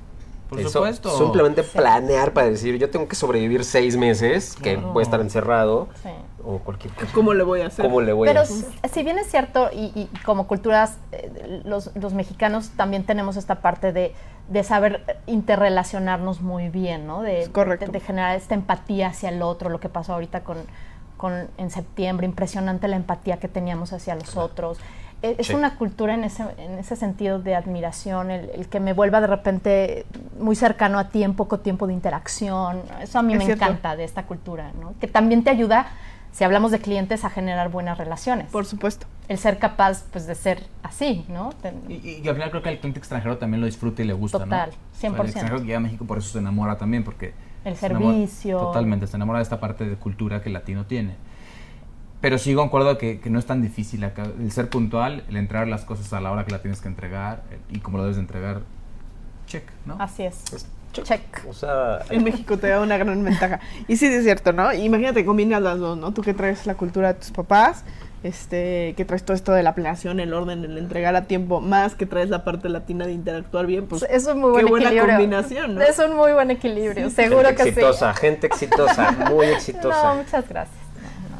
S4: Por
S2: Eso,
S4: supuesto.
S2: Simplemente planear para decir, yo tengo que sobrevivir seis meses, que voy a estar encerrado,
S5: Sí.
S2: o cualquier cosa.
S3: ¿Cómo le voy a hacer?
S2: ¿Cómo le voy
S5: Pero
S2: a
S5: s- si bien es cierto, y, y como culturas, eh, los, los mexicanos también tenemos esta parte de, de saber interrelacionarnos muy bien, ¿no? De, de- de generar esta empatía hacia el otro, lo que pasó ahorita con, con en septiembre, impresionante la empatía que teníamos hacia los otros. Es
S2: Sí.
S5: una cultura en ese, en ese sentido de admiración, el, el que me vuelva de repente muy cercano a ti en poco tiempo de interacción. Eso a mí
S3: Es
S5: me
S3: cierto.
S5: encanta de esta cultura, ¿no? Que también te ayuda, si hablamos de clientes, a generar buenas relaciones
S3: Por supuesto.
S5: el ser capaz pues de ser así, ¿no? Ten-
S4: Y, y al final creo que el cliente extranjero también lo disfruta y le gusta,
S5: Total,
S4: ¿no? O sea,
S5: 100%.
S4: el extranjero que llega a México por eso se enamora también, porque...
S5: El
S4: se enamora-
S5: servicio.
S4: totalmente, se enamora de esta parte de cultura que el latino tiene. Pero sí concuerdo que, que no es tan difícil acá, el ser puntual, el entregar las cosas a la hora que la tienes que entregar el- y como lo debes de entregar, check, ¿no?
S5: Así es.
S2: Es-
S5: Check.
S2: O sea,
S3: En México te da una gran ventaja. Y sí, es cierto, ¿no? Imagínate, combinas las dos, ¿no? Tú que traes la cultura de tus papás, este, que traes todo esto de la planeación, el orden, el entregar a tiempo, más que traes la parte latina de interactuar bien, pues
S5: es un muy
S3: qué
S5: buen
S3: buena
S5: equilibrio.
S3: combinación, ¿no?
S5: Es un muy buen equilibrio, seguro
S2: gente
S5: que
S2: exitosa, gente exitosa, muy
S5: sí.
S2: exitosa.
S5: No, muchas gracias.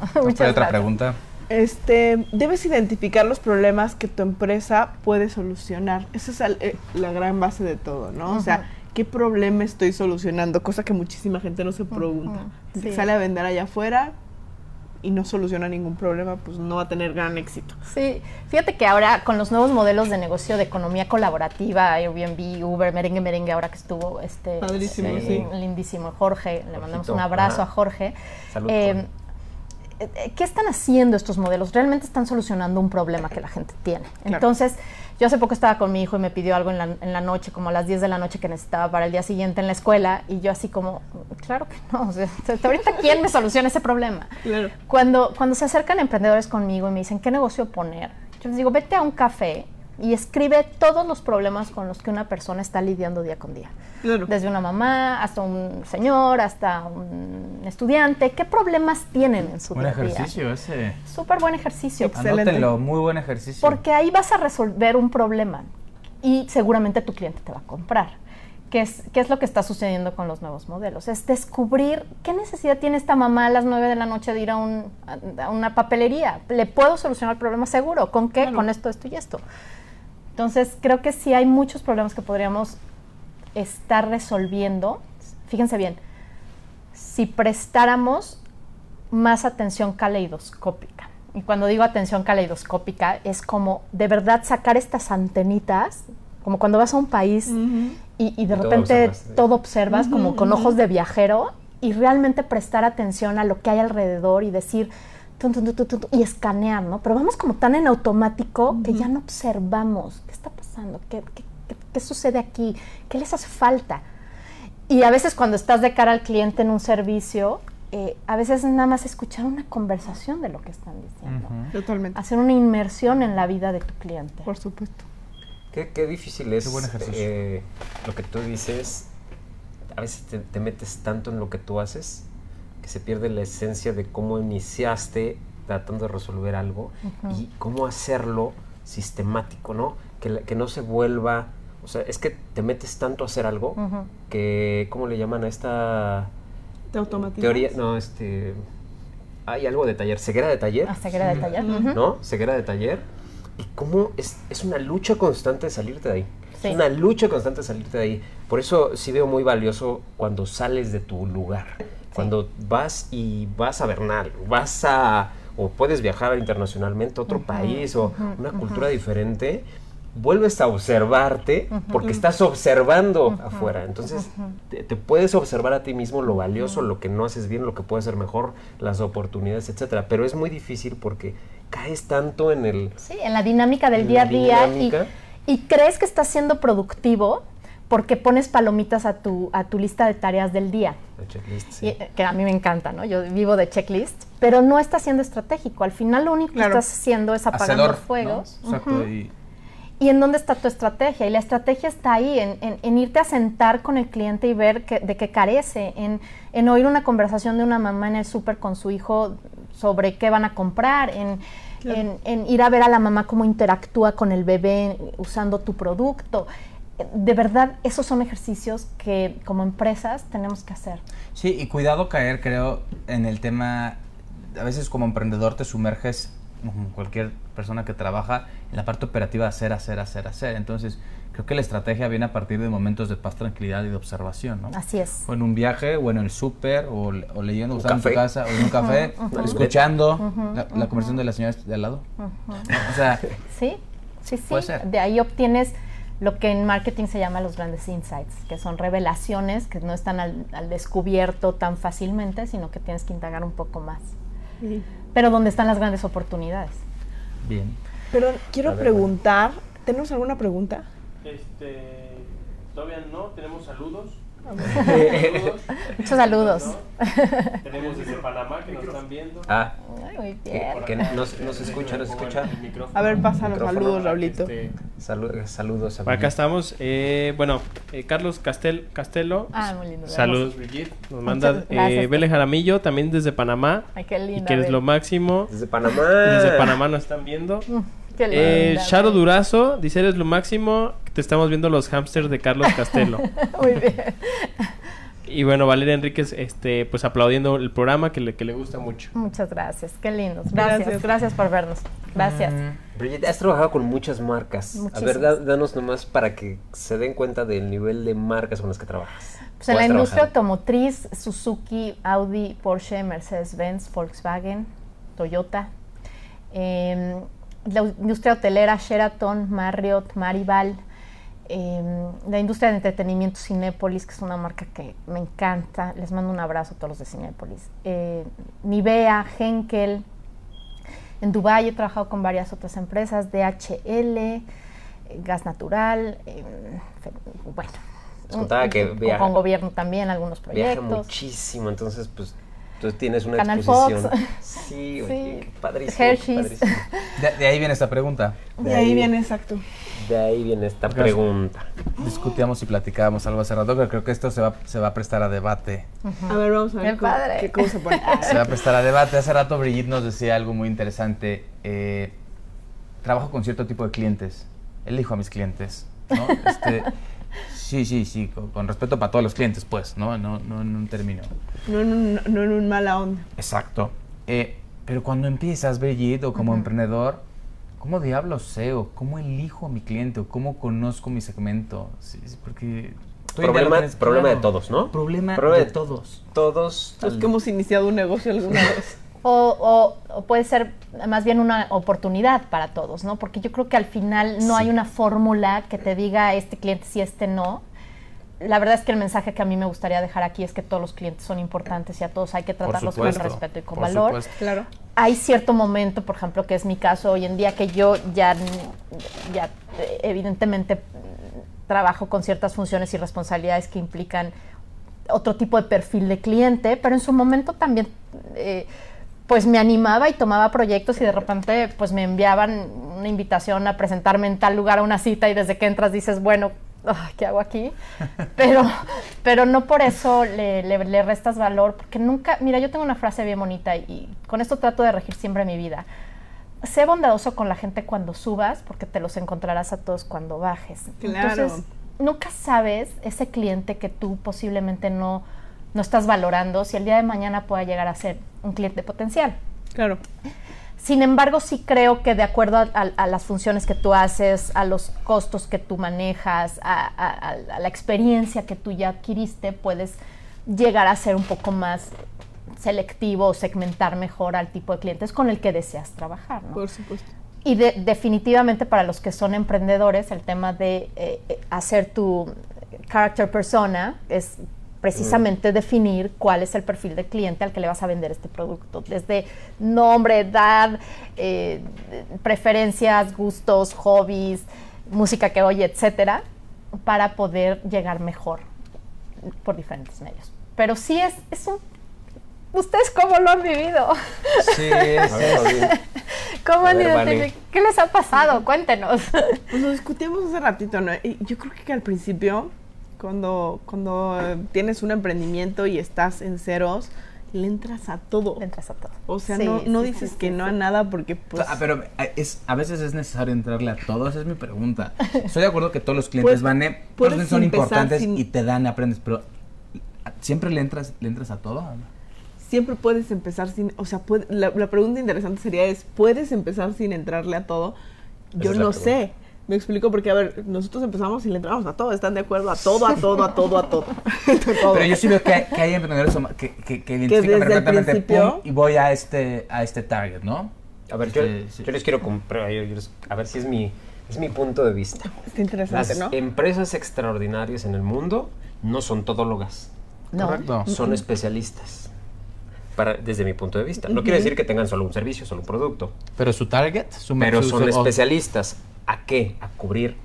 S5: <laughs> No, no,
S4: ¿Hay
S5: muchas
S4: otra
S5: gracias.
S4: pregunta?
S3: Este, debes identificar los problemas que tu empresa puede solucionar. Esa es al- eh, la gran base de todo, ¿no? O sea. ¿qué problema estoy solucionando? Cosa que muchísima gente no se pregunta. Gente que
S5: sí.
S3: sale a vender allá afuera y no soluciona ningún problema, pues no va a tener gran éxito.
S5: Sí, fíjate que ahora con los nuevos modelos de negocio de economía colaborativa, Airbnb, Uber, Merengue Merengue, ahora que estuvo este
S3: Padrísimo,
S5: sí,
S3: sí.
S5: lindísimo Jorge, le mandamos un abrazo
S2: ajá.
S5: a Jorge.
S2: Salud,
S5: Eh,
S2: Jorge.
S5: Eh, ¿Qué están haciendo estos modelos? Realmente están solucionando un problema que la gente tiene.
S3: Claro.
S5: Entonces, yo hace poco estaba con mi hijo y me pidió algo en la, en la noche, como a las 10 de la noche que necesitaba para el día siguiente en la escuela, y yo así como, claro que no, o sea, <laughs> ahorita quién me soluciona ese problema.
S3: Claro.
S5: Cuando, cuando se acercan emprendedores conmigo y me dicen, ¿qué negocio poner? Yo les digo, vete a un café y escribe todos los problemas con los que una persona está lidiando día con día.
S3: Claro.
S5: Desde una mamá hasta un señor, hasta un estudiante. ¿Qué problemas tienen en su
S4: Buen
S5: día a día?
S4: ejercicio ese.
S5: Súper buen ejercicio.
S3: Excelente.
S4: Anótenlo, muy buen ejercicio.
S5: Porque ahí vas a resolver un problema y seguramente tu cliente te va a comprar. ¿Qué es, ¿Qué es lo que está sucediendo con los nuevos modelos? Es descubrir qué necesidad tiene esta mamá a las 9 de la noche de ir a, un- a una papelería. ¿Le puedo solucionar el problema seguro? ¿Con qué?
S3: Claro.
S5: Con esto, esto y esto. Entonces, creo que sí hay muchos problemas que podríamos estar resolviendo. Fíjense bien, si prestáramos más atención caleidoscópica. Y cuando digo atención caleidoscópica, es como de verdad sacar estas antenitas, como cuando vas a un país y, y de repente
S2: observas.
S5: todo observas como con ojos de viajero y realmente prestar atención a lo que hay alrededor y decir tun, tun, tun, tun, tun, y escanear, ¿no? Pero vamos como tan en automático que ya no observamos qué está pasando, qué, qué- qué- qué sucede aquí, qué les hace falta. Y a veces cuando estás de cara al cliente en un servicio, eh, a veces nada más escuchar una conversación de lo que están diciendo.
S3: Totalmente.
S5: Hacer una inmersión en la vida de tu cliente.
S3: Por supuesto.
S2: Qué, qué difícil es
S4: Qué buen ejercicio.
S2: eh, lo que tú dices. A veces te, te metes tanto en lo que tú haces que se pierde la esencia de cómo iniciaste tratando de resolver algo y cómo hacerlo sistemático, ¿no? Que, que no se vuelva... O sea, es que te metes tanto a hacer algo que... ¿Cómo le llaman a esta
S3: ¿Te
S2: teoría? No, este... Hay algo de taller, ceguera de taller.
S5: Hasta que era detallar. Ujú.
S2: ¿no? Ceguera de taller. Y cómo es, es una lucha constante de salirte de ahí.
S5: Sí.
S2: Es una lucha constante de salirte de ahí. Por eso sí veo muy valioso cuando sales de tu lugar. Cuando vas y vas a Bernal, vas a... o puedes viajar internacionalmente a otro país o una cultura diferente, vuelves a observarte porque estás observando afuera. Entonces te, te puedes observar a ti mismo lo valioso, lo que no haces bien, lo que puedes hacer mejor, las oportunidades, etcétera. Pero es muy difícil porque caes tanto en el...
S5: Sí, en la dinámica del día a día y, y crees que estás siendo productivo porque pones palomitas a tu, a tu lista de tareas del día.
S2: la checklist, sí.
S5: Y, eh, que a mí me encanta, ¿no? Yo vivo de checklist, pero no estás siendo estratégico. Al final lo único
S3: Claro.
S5: que estás haciendo es apagando
S4: Hacedor, ¿no?
S5: fuegos.
S4: Exacto. Y-
S5: ¿Y en dónde está tu estrategia? Y la estrategia está ahí, en, en- en irte a sentar con el cliente y ver que- de qué carece, en, en oír una conversación de una mamá en el súper con su hijo sobre qué van a comprar, en, en- en ir a ver a la mamá cómo interactúa con el bebé usando tu producto. De verdad, esos son ejercicios que como empresas tenemos que hacer.
S4: Sí, y cuidado caer, creo, en el tema, a veces como emprendedor te sumerges, como cualquier persona que trabaja, en la parte operativa, hacer, hacer, hacer, hacer. Entonces, creo que la estrategia viene a partir de momentos de paz, tranquilidad y de observación, ¿no?
S5: Así es.
S4: O en un viaje, o en el súper, o, le- o leyendo, o en tu casa, o en un café, <laughs> escuchando la, la conversación de la señora de al lado. O sea,
S5: Sí, sí, sí.
S4: Puede ser.
S5: De ahí obtienes lo que en marketing se llama los grandes insights, que son revelaciones que no están al, al descubierto tan fácilmente, sino que tienes que indagar un poco más.
S3: Sí.
S5: Pero ¿dónde están las grandes oportunidades?
S4: bien.
S3: Pero quiero
S2: ver,
S3: preguntar, ¿tenemos alguna pregunta?
S6: Este, todavía no, tenemos saludos. <laughs>
S5: Muchos saludos.
S6: ¿no? Tenemos desde Panamá que nos están viendo.
S2: Ah,
S5: Ay, muy bien.
S2: que no, se- no se escucha, no se escucha.
S6: El micrófono.
S3: A ver,
S2: Micrófono.
S3: saludos, Raulito.
S6: Este,
S2: Salu- saludos a
S6: por acá estamos. Eh, bueno, eh, Carlos Castel, Castelo.
S5: Ah, muy lindo.
S6: Saludos, Brigitte. Nos manda eh, Vélez Jaramillo, también desde Panamá.
S5: Ay, qué
S6: Y
S5: linda.
S6: que eres lo máximo.
S2: Desde Panamá.
S6: Desde Panamá nos están viendo.
S5: Qué
S6: Eh,
S5: linda,
S6: Sharo. Durazo dice: Eres lo máximo. Te estamos viendo los hamsters de Carlos Castelo. <laughs>
S5: Muy bien.
S6: y bueno, Valeria Enríquez, este, pues aplaudiendo el programa que le, que le gusta mucho.
S5: Muchas gracias. Qué lindos. Gracias.
S3: Gracias.
S5: Gracias, por vernos. Gracias.
S2: Brigitte, has trabajado con muchas marcas. A ver, da- danos nomás para que se den cuenta del nivel de marcas con las que trabajas.
S5: Pues en
S2: ¿O
S5: la industria
S2: trabajado?
S5: automotriz, Suzuki, Audi, Porsche, Mercedes-Benz, Volkswagen, Toyota. Eh, la industria hotelera, Sheraton, Marriott, Maribal. Eh, la industria de entretenimiento, Cinépolis, que es una marca que me encanta. Les mando un abrazo a todos los de Cinépolis. Eh, Nivea, Henkel. En Dubái he trabajado con varias otras empresas, DHL, eh, Gas Natural, eh, bueno.
S2: Nos contaba que
S5: con-
S2: viaja-
S5: con gobierno también algunos
S2: Viaja
S5: proyectos.
S2: muchísimo, entonces pues tú tienes una
S5: Canal
S2: exposición.
S5: Fox.
S2: Sí, <laughs> oye,
S5: Sí.
S2: qué padrísimo. qué
S5: Hershey's.
S2: padrísimo.
S4: De, de ahí viene esta pregunta.
S3: De
S2: De
S3: ahí
S2: ahí-
S3: viene exacto.
S2: De ahí viene esta pregunta.
S4: Discutíamos y platicábamos algo hace rato, pero creo que esto se va, se va a prestar a debate.
S3: A ver, vamos a ver
S5: Qué
S3: cómo,
S5: padre.
S3: qué- cómo se pone. <laughs>
S4: Se va a prestar a debate. Hace rato Brigitte nos decía algo muy interesante. eh, trabajo con cierto tipo de clientes. Elijo a mis clientes. ¿no? Este, sí, sí, sí, con, con respeto para todos los clientes, pues, ¿no? No, no en un término.
S3: No en un, no en un mala onda.
S4: Exacto. Eh, pero cuando empiezas, Brigitte, o como emprendedor, ¿cómo diablos sé o cómo elijo a mi cliente o cómo conozco mi segmento? Sí, sí, porque...
S2: Problema,
S4: tienes
S2: problema de todos, ¿no?
S4: Problema,
S2: Problema
S4: de todos.
S2: Todos.
S3: Los que hemos iniciado un negocio alguna <laughs> vez.
S5: O, o- o puede ser más bien una oportunidad para todos, ¿no? Porque yo creo que al final no
S2: Sí.
S5: hay una fórmula que te diga este cliente sí, este no. La verdad es que el mensaje que a mí me gustaría dejar aquí es que todos los clientes son importantes y a todos hay que tratarlos con respeto y con valor.
S4: supuesto.
S3: Claro.
S5: Hay cierto momento, por ejemplo, que es mi caso hoy en día, que yo ya, ya evidentemente trabajo con ciertas funciones y responsabilidades que implican otro tipo de perfil de cliente, pero en su momento también eh, pues me animaba y tomaba proyectos y de repente pues me enviaban una invitación a presentarme en tal lugar a una cita y desde que entras dices, bueno, ah, ¿qué hago aquí? <laughs> Pero, pero no por eso le, le- le restas valor, porque nunca, mira, yo tengo una frase bien bonita y, y con esto trato de regir siempre mi vida. Sé bondadoso con la gente cuando subas, porque te los encontrarás a todos cuando bajes.
S3: Claro.
S5: Entonces, nunca sabes ese cliente que tú posiblemente no, no estás valorando si el día de mañana pueda llegar a ser un cliente potencial.
S3: Claro.
S5: Sin embargo, sí creo que de acuerdo a, a- a las funciones que tú haces, a los costos que tú manejas, a, a- a- a la experiencia que tú ya adquiriste, puedes llegar a ser un poco más selectivo o segmentar mejor al tipo de clientes con el que deseas trabajar. ¿no?
S3: Por supuesto.
S5: Y de- definitivamente para los que son emprendedores, el tema de eh, eh, hacer tu character persona es precisamente definir cuál es el perfil de cliente al que le vas a vender este producto, desde nombre, edad, eh, preferencias, gustos, hobbies, música que oye, etcétera, para poder llegar mejor por diferentes medios. Pero sí es, es un... ¿Ustedes cómo lo han vivido?
S4: Sí, <laughs>
S2: A ver, Paulín.
S5: ¿Cómo han identificado? ¿Qué les ha pasado? Cuéntenos.
S3: Pues lo discutimos hace ratito, ¿no? Y yo creo que al principio, cuando, cuando tienes un emprendimiento y estás en ceros, le entras a todo.
S5: Le entras a todo.
S3: O sea,
S5: Sí,
S3: no, no
S5: sí,
S3: dices
S5: sí,
S3: que
S5: sí,
S3: no
S5: sí.
S3: a nada porque pues...
S4: Ah, pero eh, es, a veces es necesario entrarle a todo, esa es mi pregunta. Estoy de acuerdo que todos los clientes
S3: Puedes-
S4: van, eh, todos son importantes
S3: sin-
S4: y te dan, aprendes, pero ¿siempre le entras, le entras a todo?
S3: siempre puedes empezar sin, o sea, puede- la, la pregunta interesante sería es, ¿puedes empezar sin entrarle a todo? Yo no
S2: pregunta.
S3: sé. Me explico porque, a ver, nosotros empezamos y le entramos a todo, ¿están de acuerdo? A todo, a todo, a todo, a <laughs> todo.
S4: Pero yo sí veo que hay, que hay emprendedores que, que, que identifican
S3: desde el
S4: perfectamente,
S3: principio-
S4: pum, y voy a este, a este target, ¿no?
S2: A ver, yo,
S4: Este, sí.
S2: yo les quiero comprar, yo- yo les- a ver si es mi, es mi punto de vista. <laughs>
S3: Está interesante,
S2: Las
S3: ¿no?
S2: empresas extraordinarias en el mundo no son todólogas,
S5: No.
S4: Correcto.
S2: son especialistas. Para, desde mi punto de vista. No quiere decir que tengan solo un servicio, solo un producto,
S4: Pero su target, su
S2: pero
S4: su-
S2: son
S4: su-
S2: especialistas. ¿A qué? A cubrir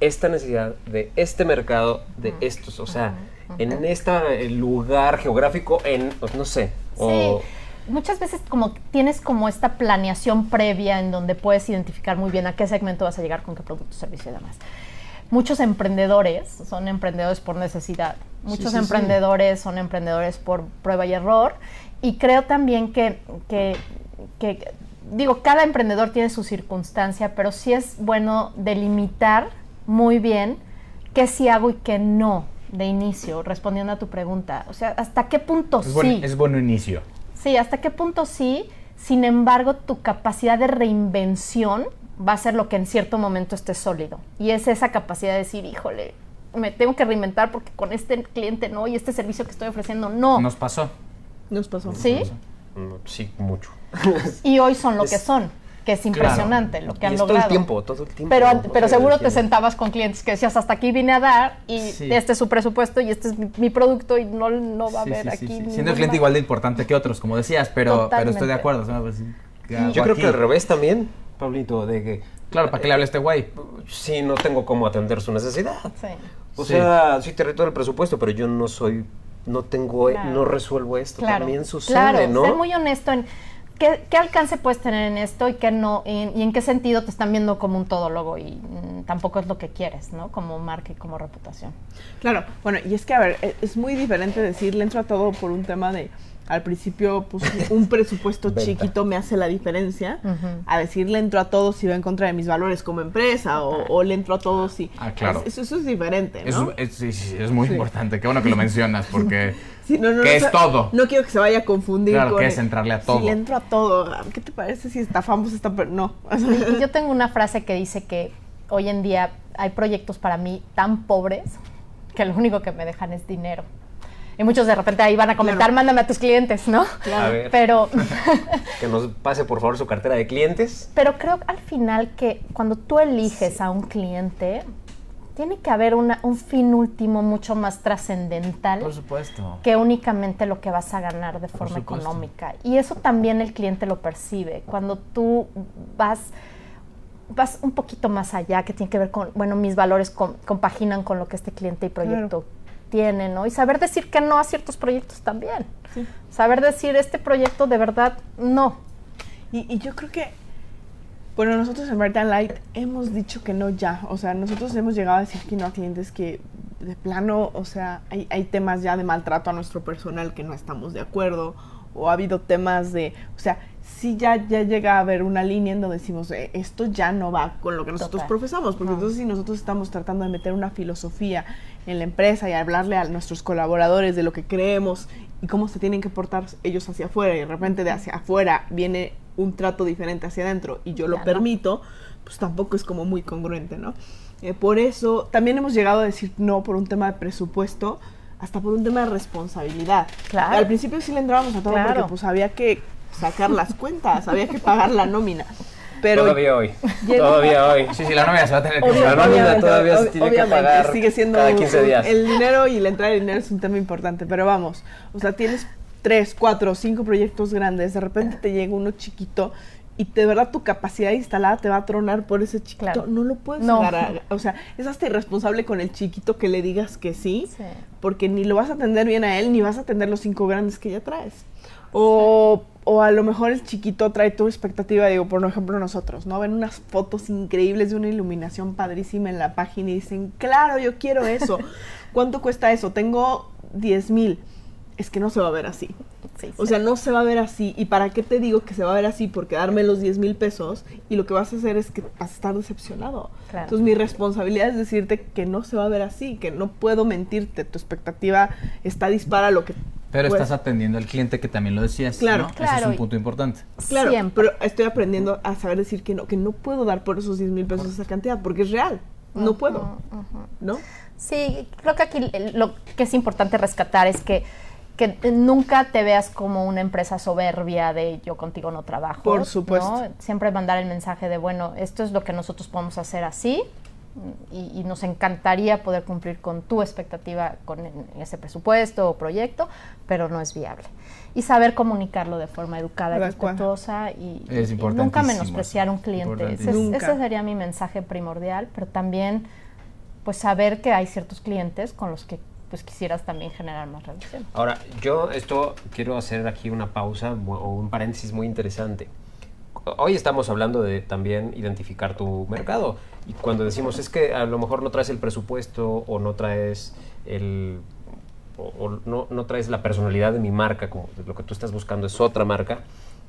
S2: esta necesidad de este mercado, de estos, o sea, en este lugar geográfico, en, no sé, o...
S5: Sí, muchas veces como tienes como esta planeación previa en donde puedes identificar muy bien a qué segmento vas a llegar, con qué producto, servicio y demás. Muchos emprendedores son emprendedores por necesidad. Muchos
S4: sí, sí.
S5: emprendedores son emprendedores por prueba y error. Y creo también que, que, que, digo, cada emprendedor tiene su circunstancia, pero sí es bueno delimitar muy bien qué sí hago y qué no de inicio, respondiendo a tu pregunta. O sea, ¿hasta qué punto
S4: es,
S5: sí?
S4: buen, es bueno inicio.
S5: Sí, hasta qué punto sí. Sin embargo, tu capacidad de reinvención va a ser lo que en cierto momento esté sólido. Y es esa capacidad de decir, híjole, me tengo que reinventar porque con este cliente no y este servicio que estoy ofreciendo no.
S4: Nos pasó.
S3: Nos pasó.
S5: ¿Sí?
S2: Sí, mucho. <laughs>
S5: Y hoy son lo
S2: Es-
S5: que son, que es impresionante lo que
S2: Y
S5: han
S2: es
S5: logrado.
S2: todo el tiempo, todo el tiempo.
S5: Pero, pero seguro te sentabas con clientes que decías, hasta aquí vine a dar y
S4: Sí.
S5: este es su presupuesto y este es mi, mi producto y no, no va a
S4: Sí,
S5: haber
S4: sí, sí,
S5: aquí.
S4: Siendo el cliente igual de importante que otros, como decías, pero, pero estoy de acuerdo. pues, ¿qué hago
S2: Yo creo
S4: aquí?
S2: que al revés también, Pablito, de que
S4: Claro, ¿para qué le habla a este güey?
S2: sí, no tengo cómo atender su necesidad.
S5: Sí.
S2: O
S4: Sí.
S2: sea, sí te reto el presupuesto, pero yo no soy, no tengo,
S5: Claro.
S2: no resuelvo esto.
S5: Claro,
S2: También sucede,
S5: claro,
S2: ¿no?
S5: ser muy honesto en qué, qué alcance puedes tener en esto y qué no, y, y en qué sentido te están viendo como un todólogo y mm, tampoco es lo que quieres, ¿no? Como marca y como reputación.
S3: Claro, bueno, y es que, a ver, e- es muy diferente decir, le entro a todo por un tema de, al principio, pues un <laughs> presupuesto
S2: Venta.
S3: chiquito me hace la diferencia, a decir, le entro a todo si va en contra de mis valores como empresa, o, o le entro a todo si...
S4: Ah, claro.
S3: Eso, eso es diferente, ¿no?
S4: Eso es, sí, sí, es muy
S3: Sí.
S4: importante. Qué bueno que lo mencionas, porque <laughs>
S3: Sí, no, no,
S4: ¿Qué
S3: no,
S4: es
S3: o sea,
S4: todo?
S3: No quiero que se vaya a confundir
S4: Claro,
S3: con...
S4: que es entrarle a todo.
S3: Si le entro a todo, ¿qué te parece si estafamos esta... per- No. <laughs>
S5: Y yo tengo una frase que dice que hoy en día hay proyectos para mí tan pobres que lo único que me dejan es dinero. Y muchos de repente ahí van a comentar,
S3: Claro.
S5: mándame a tus clientes, ¿no?
S2: A ver.
S5: Pero, <laughs>
S2: Que nos pase por favor su cartera de clientes.
S5: pero creo al final que cuando tú eliges a un cliente, tiene que haber una- un fin último mucho más trascendental
S4: por supuesto.
S5: que únicamente lo que vas a ganar de forma económica. Y eso también el cliente lo percibe. Cuando tú vas, vas un poquito más allá, que tiene que ver con, bueno, mis valores com- compaginan con lo que este cliente y proyecto tienen, ¿no? Y saber decir que no a ciertos proyectos también. Saber decir, este proyecto de verdad, no.
S3: Y, y yo creo que, bueno, nosotros en Brighton Light hemos dicho que no ya. O sea, nosotros hemos llegado a decir que no a clientes que de plano, o sea, hay, hay temas ya de maltrato a nuestro personal que no estamos de acuerdo. O ha habido temas de, o sea, sí ya, ya llega a haber una línea en donde decimos, eh, esto ya no va con lo que nosotros
S5: Total.
S3: profesamos, porque entonces si nosotros estamos tratando de meter una filosofía en la empresa y hablarle a nuestros colaboradores de lo que creemos y cómo se tienen que portar ellos hacia afuera y de repente de hacia afuera viene un trato diferente hacia adentro y yo lo
S5: Ya no.
S3: permito, pues tampoco es como muy congruente, ¿no? Eh, por eso también hemos llegado a decir no por un tema de presupuesto, hasta por un tema de responsabilidad.
S5: Claro.
S3: Al principio sí le entrábamos a todo
S5: Claro.
S3: porque pues había que sacar las cuentas, había que pagar la nómina. Pero
S2: todavía hoy.
S3: Llega-
S2: Todavía hoy.
S4: Sí, sí, la novia se va a tener que
S2: La nómina todavía se tiene que
S3: obviamente,
S2: pagar
S3: sigue siendo
S2: cada 15 días.
S3: el dinero y la entrada de dinero es un tema importante, pero vamos, o sea, tienes tres, cuatro, cinco proyectos grandes, de repente te llega uno chiquito y de verdad tu capacidad instalada te va a tronar por ese chiquito,
S5: Claro.
S3: no lo puedes
S5: No.
S3: agarrar, o sea, es hasta irresponsable con el chiquito que le digas que sí,
S5: Sí.
S3: porque ni lo vas a atender bien a él, ni vas a atender los cinco grandes que ya traes. O, o a lo mejor el chiquito trae tu expectativa, digo, por ejemplo nosotros, ¿no? Ven unas fotos increíbles de una iluminación padrísima en la página y dicen, claro, yo quiero eso. <laughs> ¿Cuánto cuesta eso? Tengo 10 mil. Es que no se va a ver así.
S5: Sí,
S3: O
S5: sí.
S3: sea, no se va a ver así. ¿Y para qué te digo que se va a ver así? Porque darme los 10 mil pesos y lo que vas a hacer es que vas a estar decepcionado.
S5: Claro.
S3: Entonces mi responsabilidad es decirte que no se va a ver así, que no puedo mentirte. Tu expectativa está dispara a lo que...
S4: Pero
S3: puedes-
S4: estás atendiendo al cliente que también lo decías.
S3: Claro.
S4: ¿no? Ese es
S5: Claro,
S4: un punto importante.
S3: Claro,
S5: Siempre.
S3: pero estoy aprendiendo a saber decir que no, que no puedo dar por esos 10 mil pesos esa cantidad, porque es real. No puedo. ¿no?
S5: Sí, creo que aquí lo que es importante rescatar es que, que nunca te veas como una empresa soberbia de yo contigo no trabajo.
S3: Por
S5: ¿no?
S3: supuesto.
S5: Siempre mandar el mensaje de, bueno, esto es lo que nosotros podemos hacer así y, y nos encantaría poder cumplir con tu expectativa con ese presupuesto o proyecto, pero no es viable. Y saber comunicarlo de forma educada respetuosa y,
S4: Es
S5: y nunca menospreciar a un cliente. Ese, ese sería mi mensaje primordial, pero también pues saber que hay ciertos clientes con los que pues quisieras también generar más relación.
S2: Ahora, yo esto quiero hacer aquí una pausa o un paréntesis muy interesante. Hoy estamos hablando de también identificar tu mercado. Y cuando decimos es que a lo mejor no traes el presupuesto o no traes el o, o no, no traes la personalidad de mi marca, como lo que tú estás buscando es otra marca,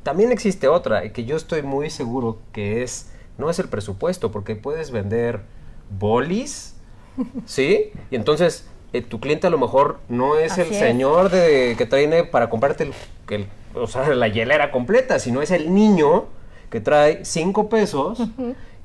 S2: también existe otra, que yo estoy muy seguro que es, no es el presupuesto, porque puedes vender bolis, <laughs> ¿sí? Y entonces eh, tu cliente a lo mejor no es el
S5: es.
S2: señor de, que trae para comprarte el, el- o sea, <laughs> la hielera completa, sino es el niño que trae cinco pesos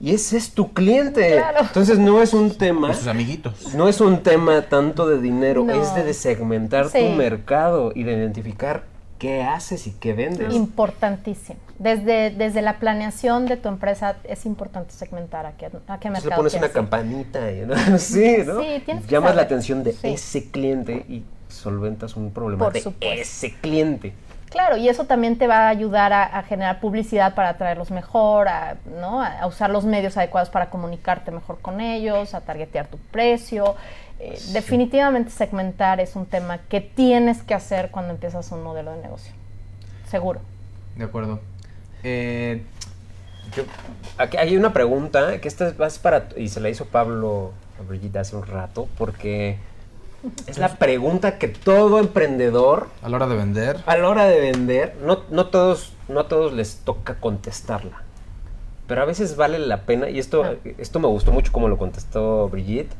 S2: y ese es tu cliente.
S5: Claro.
S2: Entonces no es un tema...
S4: Y sus amiguitos.
S2: No es un tema tanto de dinero,
S5: No.
S2: es de segmentar
S5: Sí.
S2: tu mercado y de identificar qué haces y qué vendes.
S5: Importantísimo. Desde, desde la planeación de tu empresa es importante segmentar a qué, a qué mercado
S2: le pones una campanita y ¿no? <laughs> sí, ¿no?
S5: Sí, tienes que
S2: Llamas la atención de
S5: Sí.
S2: ese cliente y solventas un problema
S5: Por
S2: de
S5: supuesto.
S2: ese cliente.
S5: Claro, y eso también te va a ayudar a, a generar publicidad para atraerlos mejor, a, ¿no? a, a usar los medios adecuados para comunicarte mejor con ellos, a targetear tu precio. Eh, Definitivamente segmentar es un tema que tienes que hacer cuando empiezas un modelo de negocio. Seguro.
S4: De acuerdo. Eh,
S2: Yo- aquí hay una pregunta que esta es para y se la hizo Pablo a Brigitte hace un rato porque es la pregunta que todo emprendedor
S4: a la hora de vender,
S2: a la hora de vender, no, no, todos, no a todos les toca contestarla. Pero a veces vale la pena, y esto,
S5: Ah.
S2: esto me gustó mucho como lo contestó Brigitte,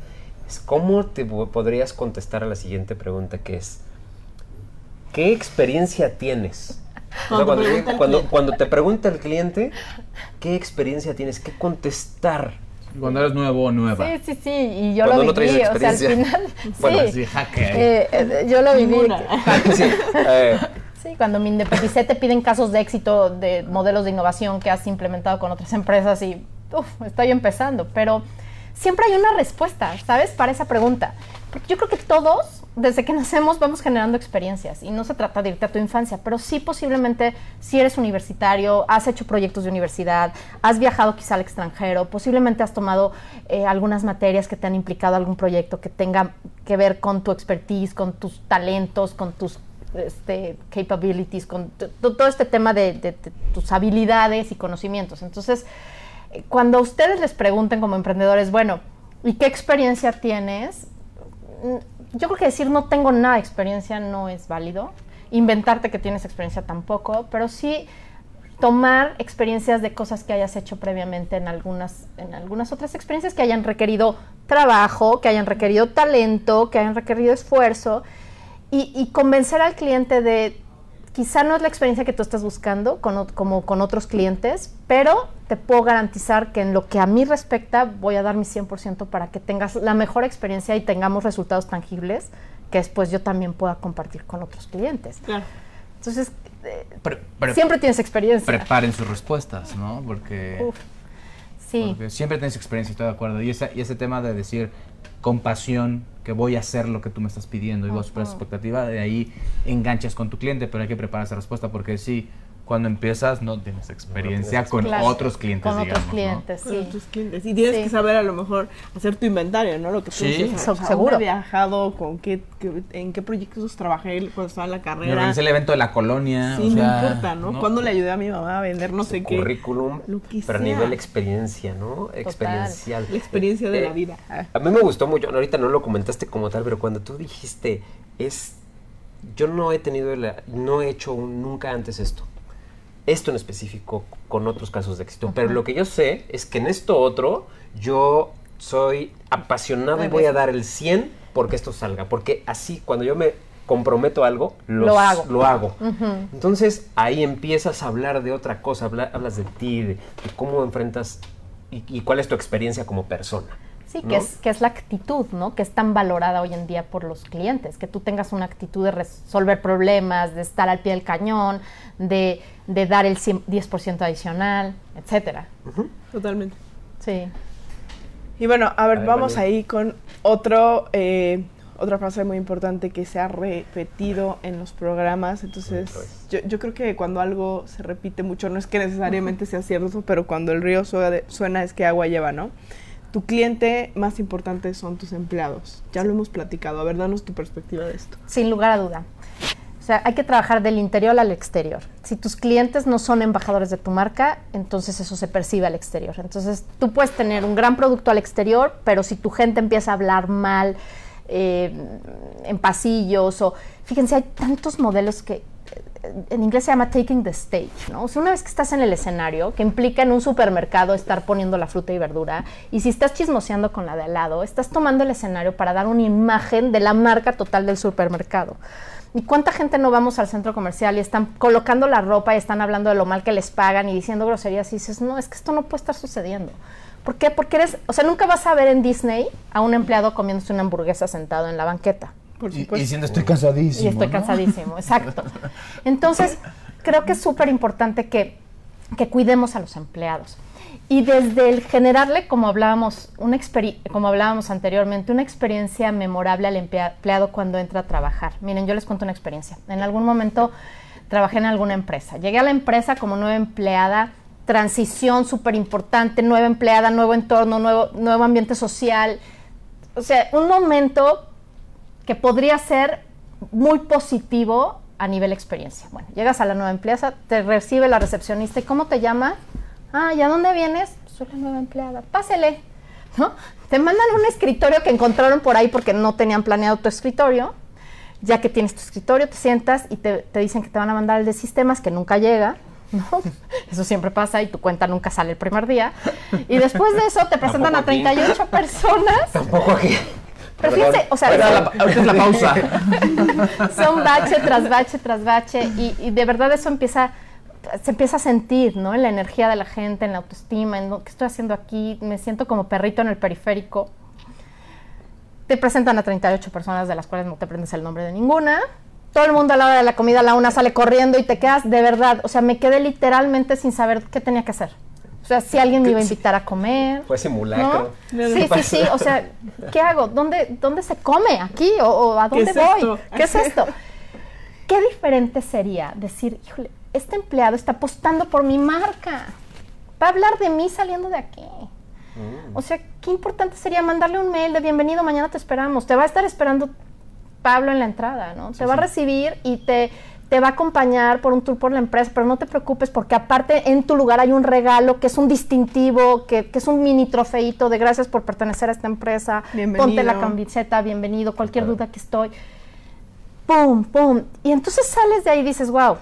S2: es cómo te po- podrías contestar a la siguiente pregunta que es, ¿qué experiencia tienes?
S3: Cuando
S2: cuando,
S3: pregunta el
S2: cuando- cuando te pregunta el cliente, ¿qué experiencia tienes? ¿Qué contestar?
S4: cuando eres nuevo o nueva.
S5: Sí, sí, sí, y yo
S2: Cuando
S5: lo
S2: no
S5: viví, o sea, al
S2: experiencia.
S5: final, <laughs>
S2: Bueno,
S5: sí,
S4: ahí.
S5: eh, eh, yo lo viví. <laughs>
S2: Sí, eh,
S5: Sí, cuando me independicé te piden casos de éxito de modelos de innovación que has implementado con otras empresas y uf, estoy empezando, pero siempre hay una respuesta, ¿sabes? Para esa pregunta. Porque yo creo que todos desde que nacemos vamos generando experiencias y no se trata de irte a tu infancia, pero sí posiblemente si eres universitario, has hecho proyectos de universidad, has viajado quizá al extranjero, posiblemente has tomado eh, algunas materias que te han implicado algún proyecto que tenga que ver con tu expertise, con tus talentos, con tus este, capabilities, con todo este tema de, tus habilidades y conocimientos. Entonces, eh, cuando ustedes les pregunten como emprendedores, bueno, ¿y qué experiencia tienes? Yo creo que decir no tengo nada de experiencia no es válido. Inventarte que tienes experiencia tampoco, pero sí tomar experiencias de cosas que hayas hecho previamente en algunas, en algunas otras experiencias que hayan requerido trabajo, que hayan requerido talento, que hayan requerido esfuerzo y, convencer al cliente de quizá no es la experiencia que tú estás buscando como con otros clientes, pero te puedo garantizar que en lo que a mí respecta voy a dar mi 100% para que tengas la mejor experiencia y tengamos resultados tangibles que después yo también pueda compartir con otros clientes. Claro. Entonces, eh, siempre tienes experiencia.
S4: Preparen sus respuestas, ¿no? Porque, sí. siempre tienes experiencia, estoy de acuerdo. Y ese, y ese tema de decir con pasión que voy a hacer lo que tú me estás pidiendo y voy a superar esa expectativa, de ahí enganchas con tu cliente, pero hay que preparar esa respuesta porque sí cuando empiezas no tienes experiencia con otros clientes,
S5: con otros clientes, sí.
S3: Con otros clientes. Y tienes que saber a lo mejor hacer tu inventario, ¿no? Lo que tú
S5: sí. seguro.
S3: he viajado? ¿Con qué, en qué proyectos trabajé cuando estaba en la carrera?
S4: Organizé el evento de la colonia.
S3: Sí, no importa, ¿no? ¿Cuándo le ayudé a mi mamá a vender no sé qué?
S2: Currículum, pero a nivel experiencia, ¿no? Experiencial.
S3: La experiencia de la eh, vida.
S2: A mí me gustó mucho, ahorita no lo comentaste como tal, pero cuando tú dijiste, es... Yo no he tenido, no he hecho nunca antes esto esto en específico con otros casos de éxito. Pero lo que yo sé es que en esto otro yo soy apasionado y voy a dar el 100 porque esto salga. Porque así cuando yo me comprometo a algo,
S5: lo hago.
S2: Lo hago. Entonces ahí empiezas a hablar de otra cosa, hablas de ti, de, cómo enfrentas y, cuál es tu experiencia como persona.
S5: Sí, que, es, que es la actitud, ¿no? Que es tan valorada hoy en día por los clientes, que tú tengas una actitud de resolver problemas, de estar al pie del cañón, de, dar el 10% adicional, etcétera.
S3: Totalmente.
S5: Sí.
S3: Y bueno, a ver, vamos ahí con otro, eh, otra frase muy importante que se ha repetido en los programas. Entonces, yo, yo, creo que cuando algo se repite mucho, no es que necesariamente sea cierto, pero cuando el río suena, suena es que agua lleva, ¿no? Tu cliente más importante son tus empleados. Ya lo hemos platicado. A ver, danos tu perspectiva de esto.
S5: Sin lugar a duda. O sea, hay que trabajar del interior al exterior. Si tus clientes no son embajadores de tu marca, entonces eso se percibe al exterior. Entonces tú puedes tener un gran producto al exterior, pero si tu gente empieza a hablar mal eh, en pasillos o... Fíjense, hay tantos modelos que en inglés se llama taking the stage, ¿no? O sea, una vez que estás en el escenario, que implica en un supermercado estar poniendo la fruta y verdura, y si estás chismoseando con la de al lado, estás tomando el escenario para dar una imagen de la marca total del supermercado. ¿Y cuánta gente no vamos al centro comercial y están colocando la ropa y están hablando de lo mal que les pagan y diciendo groserías y dices, no, es que esto no puede estar sucediendo? ¿Por qué? Porque eres, o sea, nunca vas a ver en Disney a un empleado comiéndose una hamburguesa sentado en la banqueta.
S4: Y, diciendo estoy cansadísimo.
S5: Y estoy cansadísimo, exacto. <laughs> Entonces, creo que es súper importante que, que, cuidemos a los empleados. Y desde el generarle, como hablábamos, una como hablábamos anteriormente, una experiencia memorable al empleado cuando entra a trabajar. Miren, yo les cuento una experiencia. En algún momento trabajé en alguna empresa. Llegué a la empresa como nueva empleada, transición súper importante, nueva empleada, nuevo entorno, nuevo, nuevo ambiente social. O sea, un momento que podría ser muy positivo a nivel experiencia. Bueno, llegas a la nueva empresa, te recibe la recepcionista y ¿cómo te llama? Ah, ¿y a dónde vienes? Soy la nueva empleada. Pásele, ¿no? Te mandan un escritorio que encontraron por ahí porque no tenían planeado tu escritorio. Ya que tienes tu escritorio, te sientas y te, dicen que te van a mandar el de sistemas que nunca llega. ¿no? <laughs> Eso siempre pasa y tu cuenta nunca sale el primer día. Y después de eso te presentan a 38 <laughs> personas.
S2: Tampoco aquí.
S5: Pero fíjense, o sea,
S4: ahorita es la pausa. <laughs>
S5: son bache tras bache tras bache y, de verdad eso empieza se empieza a sentir, ¿no? En la energía de la gente, en la autoestima, en lo que estoy haciendo aquí, me siento como perrito en el periférico. Te presentan a 38 personas de las cuales no te aprendes el nombre de ninguna. Todo el mundo a la hora de la comida, la una sale corriendo y te quedas de verdad, o sea, me quedé literalmente sin saber qué tenía que hacer. O sea, si alguien me iba a invitar a comer.
S2: Fue simulacro.
S5: ¿no? Sí, sí, sí. O sea, ¿qué hago? ¿Dónde, dónde se come? ¿Aquí? ¿O, o a dónde
S3: es
S5: voy?
S3: esto?
S5: ¿Qué es esto? ¿Qué diferente sería decir, híjole, este empleado está apostando por mi marca? Va a hablar de mí saliendo de aquí. O sea, qué importante sería mandarle un mail de bienvenido, mañana te esperamos. Te va a estar esperando Pablo en la entrada, ¿no? te va a recibir y te, te va a acompañar por un tour por la empresa, pero no te preocupes porque aparte en tu lugar hay un regalo que es un distintivo, que, que es un mini trofeito de gracias por pertenecer a esta empresa.
S3: Bienvenido.
S5: Ponte la camiseta, bienvenido, cualquier duda que estoy. ¡Pum, pum! Y entonces sales de ahí y dices, wow,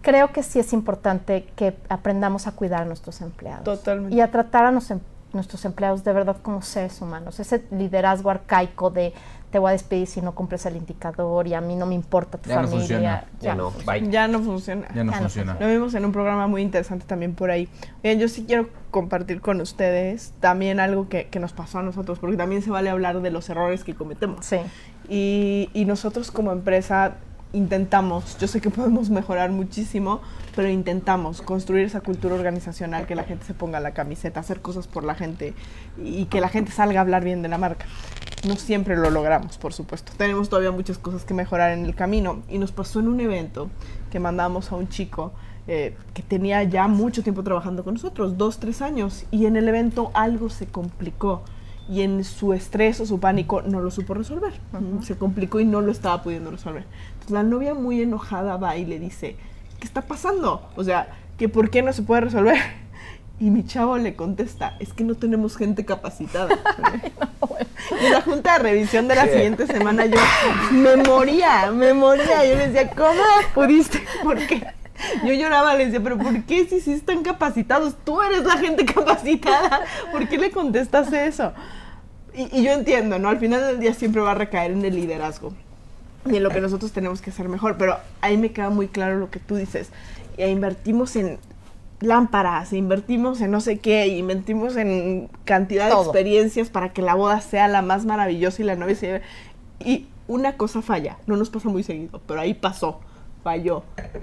S5: creo que sí es importante que aprendamos a cuidar a nuestros empleados.
S3: Totalmente.
S5: Y a tratar a nos- nuestros empleados de verdad como seres humanos. Ese liderazgo arcaico de te voy a despedir si no cumples el indicador y a mí no me importa tu
S4: Ya no
S5: familia.
S4: funciona.
S2: Ya no, bye.
S3: Ya no funciona.
S4: Ya no
S5: Ya
S4: funciona.
S3: Lo vimos en un programa muy interesante también por ahí. Yo sí quiero compartir con ustedes también algo que, que nos pasó a nosotros, porque también se vale hablar de los errores que cometemos.
S5: Sí.
S3: Y, y nosotros como empresa intentamos, yo sé que podemos mejorar muchísimo, pero intentamos construir esa cultura organizacional, que la gente se ponga la camiseta, hacer cosas por la gente y que la gente salga a hablar bien de la marca. No siempre lo logramos, por supuesto. Tenemos todavía muchas cosas que mejorar en el camino. Y nos pasó en un evento que mandamos a un chico eh, que tenía ya mucho tiempo trabajando con nosotros, dos, tres años, y en el evento algo se complicó y en su estrés o su pánico no lo supo resolver. Se complicó y no lo estaba pudiendo resolver. Entonces la novia muy enojada va y le dice, ¿qué está pasando? O sea, que ¿por qué no se puede resolver? Y mi chavo le contesta, es que no tenemos gente capacitada. <laughs> Y en la junta de revisión de la siguiente semana yo me moría, me moría. Yo le decía, ¿cómo pudiste? ¿Por qué? Yo lloraba, le decía, pero ¿por qué si sí están capacitados? Tú eres la gente capacitada. ¿Por qué le contestas eso? Y, y yo entiendo, ¿no? Al final del día siempre va a recaer en el liderazgo y en lo que nosotros tenemos que hacer mejor. Pero ahí me queda muy claro lo que tú dices. E invertimos en lámparas, invertimos en no sé qué, invertimos en cantidad de experiencias para que la boda sea la más maravillosa y la novia se lleve. Y una cosa falla, no nos pasa muy seguido, pero ahí pasó, falló.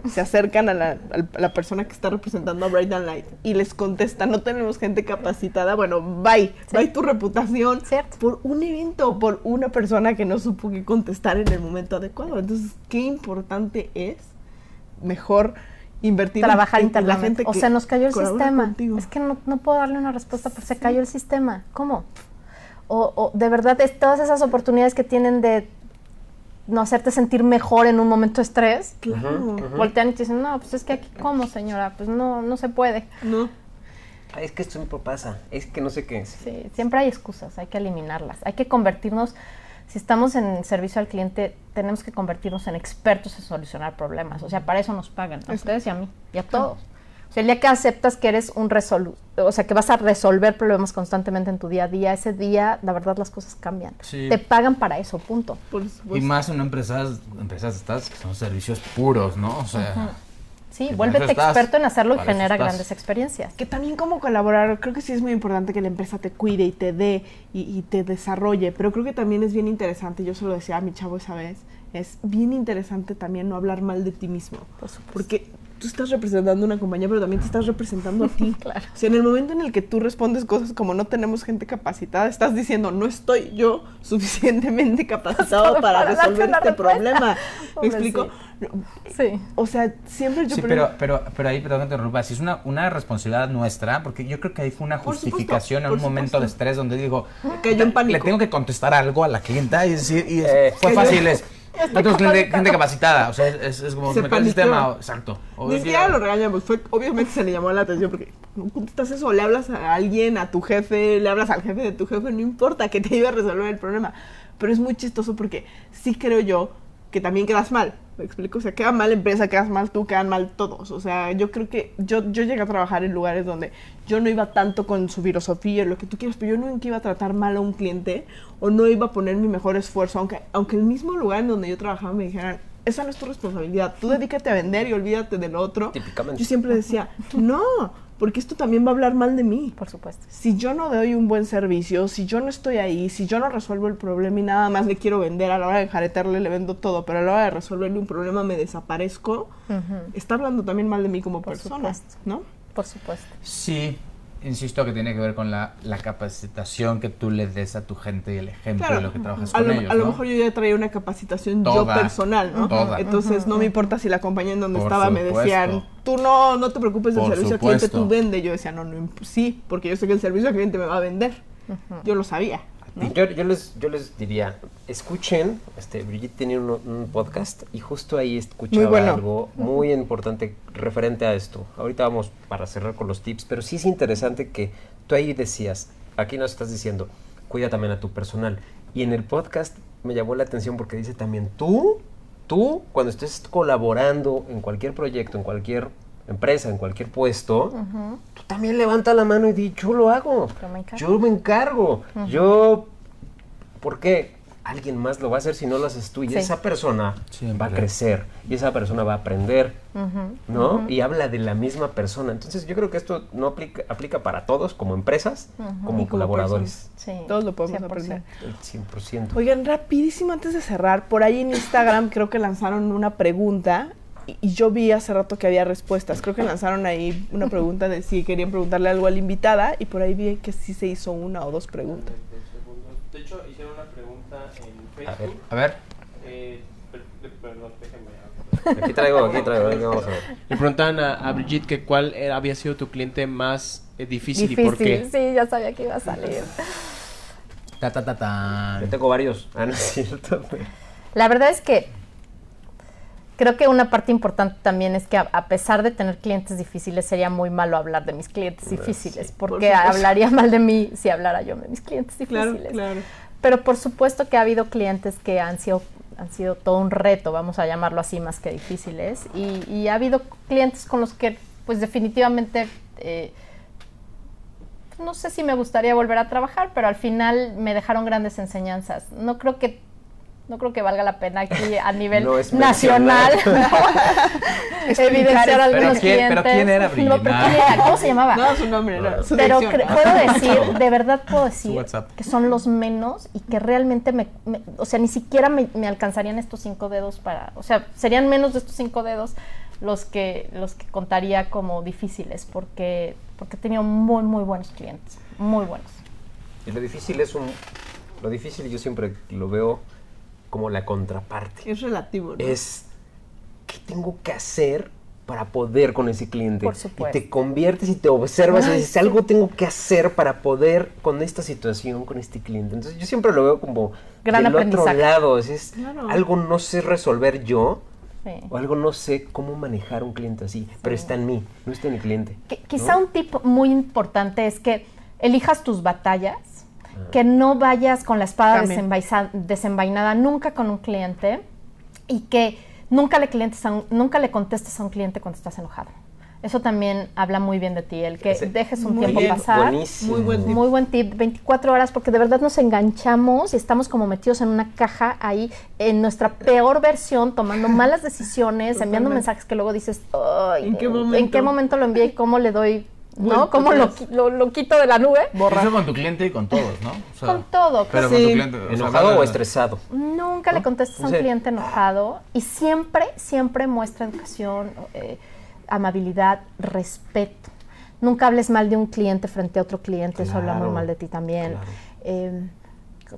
S3: Se acercan a la, al- a la persona que está representando a Bright and Light y les contesta, no tenemos gente capacitada, bueno, bye, bye tu reputación
S5: Cierto.
S3: por un evento, por una persona que no supo qué contestar en el momento adecuado. Entonces, qué importante es mejor invertir
S5: Trabajar
S3: en, en la
S5: internamente.
S3: gente
S5: O
S3: que
S5: sea, nos cayó el sistema.
S3: contigo.
S5: Es que no, no puedo darle una respuesta porque se cayó el sistema. ¿Cómo? O, o de verdad, es todas esas oportunidades que tienen de no hacerte sentir mejor en un momento de estrés,
S3: Claro.
S5: voltean y te dicen, no, pues es que aquí, ¿cómo, señora? Pues no, no se puede.
S3: No.
S2: Ay, es que esto siempre pasa. Es que no sé qué.
S5: Sí, siempre hay excusas, hay que eliminarlas. Hay que convertirnos, si estamos en servicio al cliente, tenemos que convertirnos en expertos en solucionar problemas. O sea, para eso nos pagan, a ustedes y a mí, y a todos. O sea, el día que aceptas que eres un resolu o sea, que vas a resolver problemas constantemente en tu día a día, ese día, la verdad, las cosas cambian.
S4: Sí.
S5: Te pagan para eso, punto.
S3: Por
S4: Y más en empresas, empresas estas que son servicios puros, ¿no? O sea, para
S5: vuélvete experto en hacerlo y genera
S4: estás.
S5: grandes experiencias.
S3: Que también como colaborar, creo que sí es muy importante que la empresa te cuide y te dé y, y te desarrolle, pero creo que también es bien interesante, yo se lo decía a mi chavo esa vez, es bien interesante también no hablar mal de ti mismo.
S5: Por supuesto.
S3: Porque tú estás representando una compañía, pero también te estás representando a ti. <laughs>
S5: Claro.
S3: O sea, en el momento en el que tú respondes cosas como no tenemos gente capacitada, estás diciendo no estoy yo suficientemente capacitado para resolver este
S5: respuesta.
S3: problema. <laughs> ¿Me explico?
S5: Sí.
S3: O sea, siempre yo
S4: sí,
S3: creo-
S4: pero, pero, pero ahí, perdón que te interrumpa, si es una, una responsabilidad nuestra, porque yo creo que ahí fue una justificación en un momento de estrés donde digo,
S3: Cayó en pánico.
S4: le tengo que contestar algo a la clienta y decir, y es-
S2: Eh,
S4: fue fácil, es, tengo gente, gente capacitada, o sea, es, es como,
S3: Se
S4: me cae el
S3: paniqueó.
S4: sistema, exacto.
S3: Ni siquiera lo regañamos, fue, obviamente se le llamó la atención porque contestas eso, le hablas a alguien, a tu jefe, le hablas al jefe de tu jefe, no importa que te ayude a resolver el problema. Pero es muy chistoso porque sí creo yo que también quedas mal. ¿Me explico? O sea, queda mal la empresa, quedas mal tú, quedan mal todos. O sea, yo creo que yo, yo llegué a trabajar en lugares donde yo no iba tanto con su filosofía, lo que tú quieras, pero yo nunca iba a tratar mal a un cliente o no iba a poner mi mejor esfuerzo, aunque, aunque el mismo lugar en donde yo trabajaba me dijeran, esa no es tu responsabilidad, tú dedícate a vender y olvídate del otro.
S2: Típicamente.
S3: Yo siempre decía, no, porque esto también va a hablar mal de mí.
S5: Por supuesto.
S3: Si yo no doy un buen servicio, si yo no estoy ahí, si yo no resuelvo el problema y nada más le quiero vender, a la hora de jaretarle le vendo todo, pero a la hora de resolverle un problema me desaparezco, está hablando también mal de mí como
S5: Por
S3: persona,
S5: supuesto.
S3: ¿no?
S5: Por supuesto.
S4: Sí, insisto que tiene que ver con la, la capacitación que tú le des a tu gente y el ejemplo
S3: Claro.
S4: de lo que trabajas
S3: A
S4: con
S3: lo,
S4: ellos.
S3: a lo
S4: ¿no?
S3: mejor yo ya traía una capacitación
S4: Toda,
S3: yo personal, ¿no?
S4: toda.
S3: Entonces no me importa si la compañía en donde
S4: Por
S3: estaba me decían, tú no, no te preocupes del
S4: Por
S3: servicio al cliente, tú vende. Yo decía, no, no, imp- sí, porque yo sé que el servicio al cliente me va a vender. Yo lo sabía. ¿No?
S2: Yo, yo les, yo les diría, escuchen, este, Brigitte tiene un, un podcast y justo ahí escuchaba
S3: Muy bueno.
S2: algo muy importante referente a esto. Ahorita vamos para cerrar con los tips, pero sí es interesante que tú ahí decías, aquí nos estás diciendo, cuida también a tu personal. Y en el podcast me llamó la atención porque dice también, tú, tú, cuando estés colaborando en cualquier proyecto, en cualquier empresa, en cualquier puesto, tú también levanta la mano y di, yo lo hago.
S5: Yo me encargo.
S2: Yo me encargo. Yo, ¿por qué? Alguien más lo va a hacer si no lo haces tú. Y
S5: Sí.
S2: esa persona
S4: Siempre.
S2: va a crecer. Y esa persona va a aprender. ¿No? Y habla de la misma persona. Entonces yo creo que esto no aplica, aplica para todos, como empresas, como
S3: Y
S2: colaboradores.
S5: Sí.
S3: Todos lo podemos
S5: 100%.
S3: aprender.
S2: El 100%.
S3: Oigan, rapidísimo antes de cerrar, por ahí en Instagram creo que lanzaron una pregunta y, yo vi hace rato que había respuestas. Creo que lanzaron ahí una <laughs> pregunta de si querían preguntarle algo a la invitada y por ahí vi que sí se hizo una o dos preguntas.
S6: De hecho, hicieron una pregunta en
S2: A ver.
S6: Facebook.
S4: A ver,
S6: Eh, per- per- perdón, déjenme.
S2: Aquí traigo, aquí traigo. aquí vamos a ver.
S6: Le preguntaban a, a Brigitte que cuál era- había sido tu cliente más eh, difícil, y por qué.
S5: sí, ya sabía que iba a salir.
S4: ta ta ta.
S2: Yo tengo varios. Ah, no es cierto.
S5: La verdad es que creo que una parte importante también es que a, a pesar de tener clientes difíciles, sería muy malo hablar de mis clientes difíciles, porque hablaría mal de mí si hablara yo de mis clientes difíciles. Pero por supuesto que ha habido clientes que han sido, han sido todo un reto, vamos a llamarlo así, más que difíciles. Y, y ha habido clientes con los que, pues definitivamente, eh, no sé si me gustaría volver a trabajar, pero al final me dejaron grandes enseñanzas. No creo que, no creo que valga la pena aquí a nivel
S2: No es
S5: nacional <laughs> <laughs> evidenciar
S3: Pero
S5: algunos
S4: quién-
S5: clientes.
S4: pero ¿quién era
S5: No, pero? ¿quién era? ¿Cómo se llamaba?
S3: No, su nombre, no, su
S5: Pero puedo <laughs> decir, de verdad puedo decir que son los menos y que realmente me, me- o sea, ni siquiera me, me alcanzarían estos cinco dedos para, o sea, serían menos de estos cinco dedos los que los que contaría como difíciles porque porque he tenido muy muy buenos clientes, muy buenos.
S2: Y lo difícil es un... Lo difícil yo siempre lo veo como la contraparte.
S3: Es relativo, ¿no?
S2: es qué tengo que hacer para poder con ese cliente.
S5: Por supuesto.
S2: Y te conviertes y te observas y
S3: Ay,
S2: dices,
S3: sí.
S2: algo tengo que hacer para poder con esta situación, con este cliente. Entonces yo siempre lo veo como
S5: Gran
S2: del otro lado. Es, es
S3: Claro.
S2: algo no sé resolver yo
S5: Sí.
S2: o algo no sé cómo manejar un cliente así, pero está en mí, no está en el cliente.
S5: Quizá
S2: ¿no?
S5: un tip muy importante es que elijas tus batallas. Que no vayas con la espada desenvainada nunca con un cliente y que nunca le, clientes a un- nunca le contestes a un cliente cuando estás enojado. Eso también habla muy bien de ti, el que
S2: Ese-
S5: dejes un
S3: Muy
S5: tiempo
S3: bien.
S5: pasar.
S2: Buenísimo.
S3: Muy buen tip.
S5: Muy buen tip, 24 horas, porque de verdad nos enganchamos y estamos como metidos en una caja ahí, en nuestra peor versión, tomando malas decisiones, enviando mensajes que luego dices, "Ay,
S3: ¿En qué
S5: ¿en
S3: momento?
S5: qué momento lo envié y cómo le doy, ¿no? ¿Cómo lo,
S3: atrás.
S5: qui- lo, lo quito de la nube?
S4: Eso con tu cliente y con todos, ¿no? O sea,
S5: Con todo,
S4: Pero
S5: claro.
S4: con tu cliente. o sea,
S2: ¿Enojado o estresado?
S5: Nunca le contestes a un cliente enojado y siempre, siempre muestra educación, eh, amabilidad, respeto. Nunca hables mal de un cliente frente a otro cliente, eso habla muy
S2: Claro,
S5: mal de ti también.
S2: claro.
S5: Eh,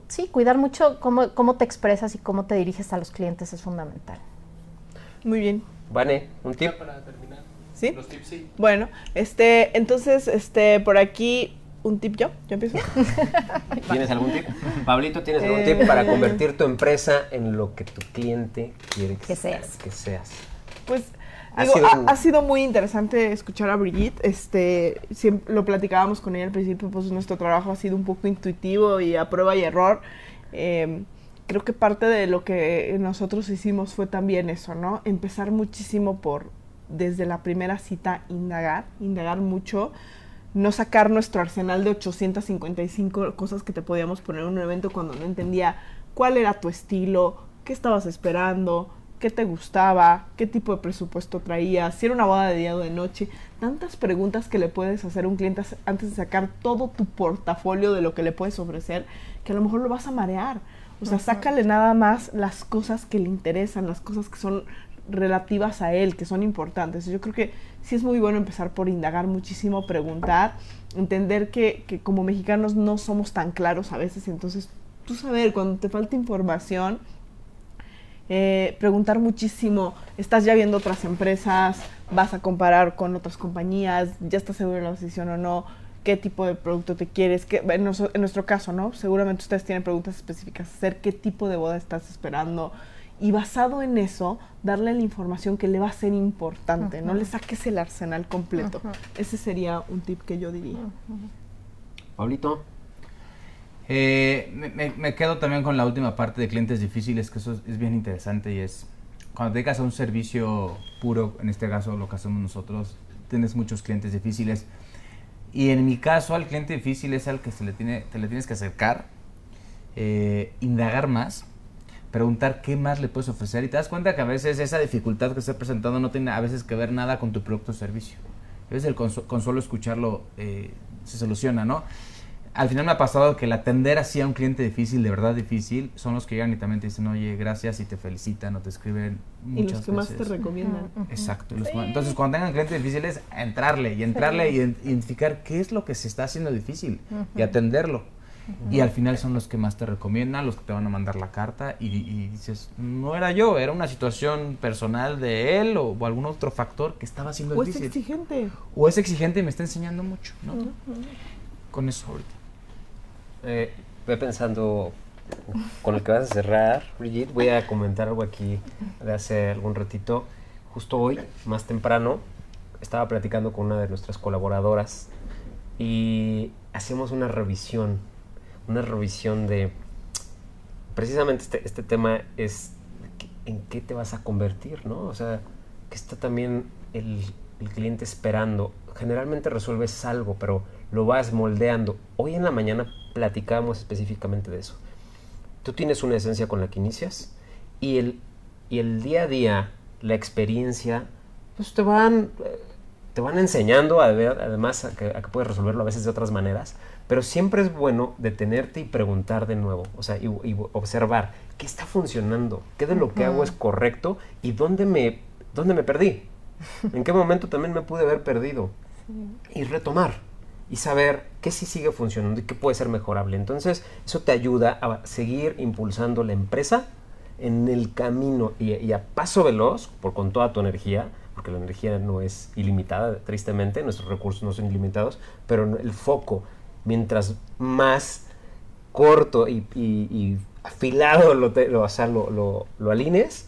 S5: sí, cuidar mucho cómo, cómo te expresas y cómo te diriges a los clientes es fundamental.
S3: Muy bien.
S2: Vane, un tip.
S3: ¿Sí?
S6: los tips sí.
S3: Bueno, este, entonces, este, por aquí, un tip yo, ¿yo empiezo? <laughs>
S2: ¿Tienes algún tip? Pablito, ¿tienes algún
S3: Eh,
S2: tip para convertir tu empresa en lo que tu cliente quiere que,
S5: Que seas.
S2: Que seas.
S3: Pues
S2: Ha
S3: digo,
S2: sido
S3: ha,
S2: un-
S3: ha sido muy interesante escuchar a Brigitte. Este, siem- lo platicábamos con ella al principio, pues nuestro trabajo ha sido un poco intuitivo y a prueba y error. Eh, creo que parte de lo que nosotros hicimos fue también eso, ¿no? Empezar muchísimo por, desde la primera cita, indagar, indagar mucho. No sacar nuestro arsenal de 855 cosas que te podíamos poner en un evento cuando no entendía cuál era tu estilo, qué estabas esperando, qué te gustaba, qué tipo de presupuesto traías, si era una boda de día o de noche. Tantas preguntas que le puedes hacer a un cliente antes de sacar todo tu portafolio de lo que le puedes ofrecer, que a lo mejor lo vas a marear. O sea, sácale nada más las cosas que le interesan, las cosas que son relativas a él, que son importantes. Yo creo que sí es muy bueno empezar por indagar muchísimo, preguntar, entender que, como mexicanos no somos tan claros a veces, entonces tú saber cuando te falta información, eh, preguntar muchísimo, estás ya viendo otras empresas, vas a comparar con otras compañías, ya estás seguro de la decisión o no, qué tipo de producto te quieres, qué, en, nuestro, en nuestro caso, ¿no? Seguramente ustedes tienen preguntas específicas, hacer qué tipo de boda estás esperando y basado en eso, darle la información que le va a ser importante, no le saques el arsenal completo. Ese sería un tip que yo diría.
S2: Pablito.
S4: Eh, me, me- me quedo también con la última parte de clientes difíciles, que eso es, es bien interesante y es cuando te dedicas a un servicio puro, en este caso lo que hacemos nosotros, tienes muchos clientes difíciles. Y en mi caso, al cliente difícil es al que se le tiene, te le tienes que acercar, eh, indagar más, preguntar qué más le puedes ofrecer y te das cuenta que a veces esa dificultad que está presentando no tiene a veces que ver nada con tu producto o servicio. A veces el conso- con solo escucharlo eh, se soluciona, ¿no? Al final me ha pasado que el atender así a un cliente difícil, de verdad difícil, son los que llegan y también te dicen, oye, gracias y te felicitan o te escriben
S3: Y
S4: muchas
S3: los que más te
S4: veces.
S3: recomiendan.
S4: Exacto. los cu- Entonces, cuando tengan clientes difíciles, entrarle y entrarle y ident- identificar qué es lo que se está haciendo difícil y atenderlo. Y al final son los que más te recomiendan, los que te van a mandar la carta y, y dices, no era yo, era una situación personal de él o, o algún otro factor que estaba haciendo
S3: O es
S4: difícil.
S3: exigente.
S4: o es exigente y me está enseñando mucho, ¿no? Con eso ahorita.
S2: Eh, ve pensando con el que vas a cerrar, Brigitte. Voy a comentar algo aquí de hace algún ratito. Justo hoy, más temprano, estaba platicando con una de nuestras colaboradoras y hacemos una revisión, una revisión de precisamente este, este tema es en qué te vas a convertir, ¿no? O sea, que está también el, cliente esperando. Generalmente resuelves algo, pero lo vas moldeando. Hoy en la mañana platicábamos específicamente de eso. Tú tienes una esencia con la que inicias y el, y el día a día, la experiencia, pues te van, eh, te van enseñando a ver, además a que puedes resolverlo a veces de otras maneras, pero siempre es bueno detenerte y preguntar de nuevo, o sea, y, y observar qué está funcionando, qué de lo que hago es correcto y dónde me, dónde me perdí, en qué momento también me pude haber perdido y retomar y saber qué sí sigue funcionando y qué puede ser mejorable. Entonces, eso te ayuda a seguir impulsando la empresa en el camino y, y a paso veloz, por con toda tu energía, porque la energía no es ilimitada, tristemente, nuestros recursos no son ilimitados, pero el foco, mientras más corto y, y- y afilado lo, te- lo, o sea, lo, lo- lo alines,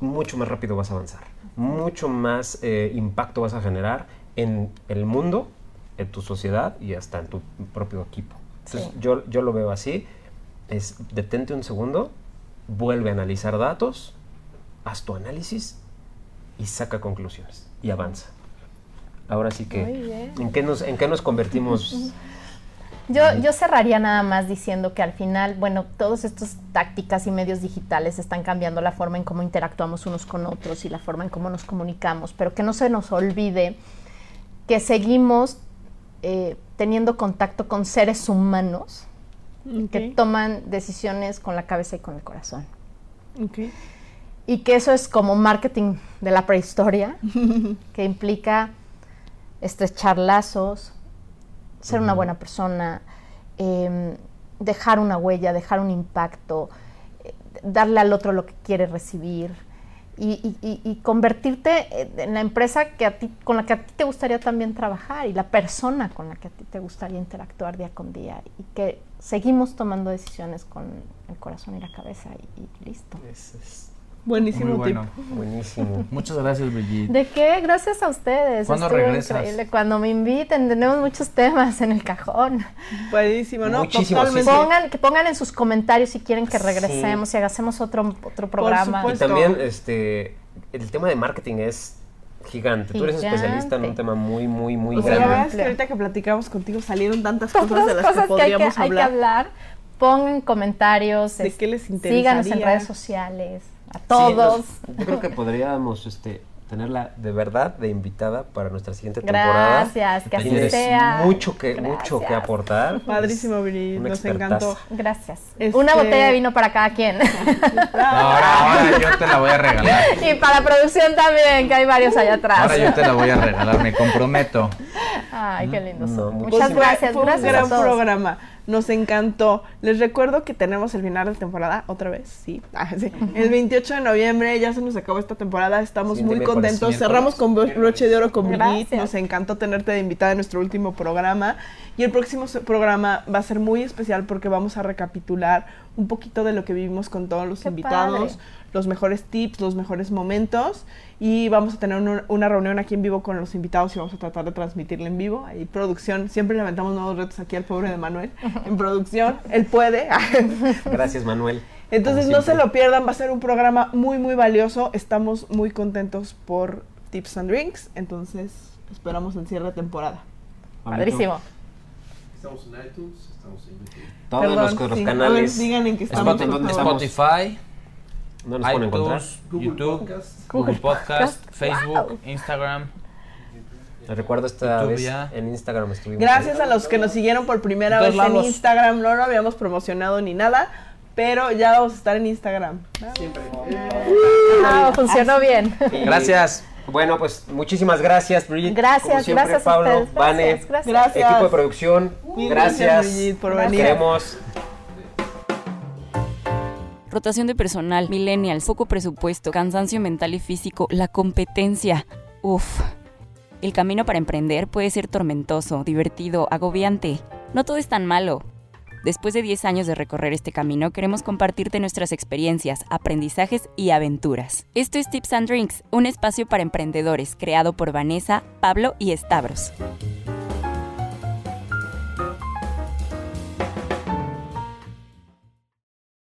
S2: mucho más rápido vas a avanzar, mucho más eh, impacto vas a generar en el mundo, en tu sociedad y hasta en tu propio equipo. Entonces,
S5: Sí.
S2: yo, yo lo veo así, es detente un segundo, vuelve a analizar datos, haz tu análisis y saca conclusiones y avanza. Ahora sí que,
S5: Muy bien.
S2: ¿en qué nos, en qué nos convertimos? <laughs>
S5: Yo, yo cerraría nada más diciendo que al final, bueno, todas estas tácticas y medios digitales están cambiando la forma en cómo interactuamos unos con otros y la forma en cómo nos comunicamos, pero que no se nos olvide que seguimos eh, teniendo contacto con seres humanos que toman decisiones con la cabeza y con el corazón. Y que eso es como marketing de la prehistoria, <laughs> que implica estrechar lazos, ser una buena persona, em, dejar una huella, dejar un impacto, eh, darle al otro lo que quiere recibir y, y- y- convertirte en- en la empresa que a ti, con la que a ti te gustaría también trabajar y la persona con la que a ti te gustaría interactuar día con día y que seguimos tomando decisiones con el corazón y la cabeza y, y listo.
S2: Es- es
S3: Buenísimo
S4: Muy bueno.
S3: tip.
S2: buenísimo. <laughs>
S4: Muchas gracias, Brigitte.
S5: ¿De qué? Gracias a ustedes.
S4: ¿Cuándo
S5: Estuvo
S4: regresas?
S5: increíble. Cuando me inviten, tenemos muchos temas en el cajón.
S3: Buenísimo, ¿no?
S2: Muchísimo, sí, sí.
S5: Pongan, que pongan en sus comentarios si quieren que
S2: Sí.
S5: regresemos y hagamos otro, otro programa.
S2: Y
S3: supuesto.
S2: también este, el tema de marketing es gigante. Tú eres
S5: Gigante.
S2: especialista en un tema muy, muy, muy
S3: O sea, la
S2: grande.
S3: verdad es que ahorita que platicamos contigo salieron tantas cosas de las
S5: cosas
S3: que
S5: que hay que,
S3: podríamos
S5: hay que
S3: hablar.
S5: Pongan comentarios.
S3: ¿De
S5: es-
S3: qué les
S5: Síganos en redes sociales. A
S2: Sí,
S5: todos.
S2: nos- yo creo que podríamos este, tenerla de verdad de invitada para nuestra siguiente temporada.
S5: Gracias, que así
S2: Tienes
S5: sea.
S2: mucho que, mucho que aportar.
S3: Padrísimo, Viri, nos
S2: expertaza.
S3: encantó.
S5: Gracias.
S3: Este-
S5: Una botella de vino para cada quien. <laughs>
S4: Ahora, ahora yo te la voy a regalar.
S5: y para producción también, que hay varios allá atrás.
S4: Ahora yo te la voy a regalar, me comprometo.
S5: Ay, qué lindos
S2: No,
S5: Muchas
S3: Pues
S5: gracias,
S3: Fue
S5: gracias
S3: un gran
S5: a todos.
S3: programa. Nos encantó. Les recuerdo que tenemos el final de temporada otra vez. Sí. <laughs> Ah, sí. El 28 de noviembre ya se nos acabó esta temporada. Estamos muy contentos. Cerramos con bro- broche de oro con Brigitte. Nos encantó tenerte de invitada en nuestro último programa. Y el próximo programa va a ser muy especial porque vamos a recapitular un poquito de lo que vivimos con todos los
S5: Qué
S3: invitados
S5: padre.
S3: Los mejores tips, los mejores momentos y vamos a tener una, una reunión aquí en vivo con los invitados y vamos a tratar de transmitirla en vivo. Ahí producción, siempre le aventamos nuevos retos aquí al pobre de Manuel en producción, <laughs> él puede. <laughs>
S2: Gracias, Manuel.
S3: Entonces no se lo pierdan, va a ser un programa muy muy valioso, estamos muy contentos por Tips and Drinks, entonces esperamos el cierre de temporada.
S5: Padrísimo.
S7: Estamos en iTunes, estamos en YouTube.
S2: Todos
S3: Perdón,
S2: los, los
S3: sí.
S2: canales.
S3: Digan en qué estamos.
S2: Spot- ¿en
S3: por
S2: dónde
S3: favor.
S2: estamos?
S4: Spotify,
S2: ¿No nos pueden encontrar?
S4: iTunes,
S7: Google
S4: YouTube,
S7: Podcast.
S4: Google Podcast,
S5: Wow.
S4: Facebook, Instagram.
S2: Les recuerdo esta
S4: YouTube
S2: vez
S4: ya.
S2: en Instagram estuvimos.
S3: Gracias a los que nos siguieron por primera
S4: En
S3: vez
S4: todos
S3: en. Instagram. No lo habíamos promocionado ni nada, pero ya vamos a estar en Instagram.
S7: Siempre.
S5: Ah, funcionó bien.
S2: Y,
S4: Gracias.
S2: Bueno, pues muchísimas gracias, Brigitte.
S5: Gracias,
S2: Como siempre,
S5: gracias
S2: Pablo,
S5: a ustedes. Gracias, gracias.
S3: Gracias.
S2: equipo de producción. Gracias.
S3: gracias, Brigitte, por
S2: Nos
S3: venir.
S2: Queremos.
S1: Rotación de personal, millennials, poco presupuesto, cansancio mental y físico, la competencia. Uf. El camino para emprender puede ser tormentoso, divertido, agobiante. No todo es tan malo. Después de 10 años de recorrer este camino, queremos compartirte nuestras experiencias, aprendizajes y aventuras. Esto es Tips and Drinks, un espacio para emprendedores creado por Vanessa, Pablo y Stavros.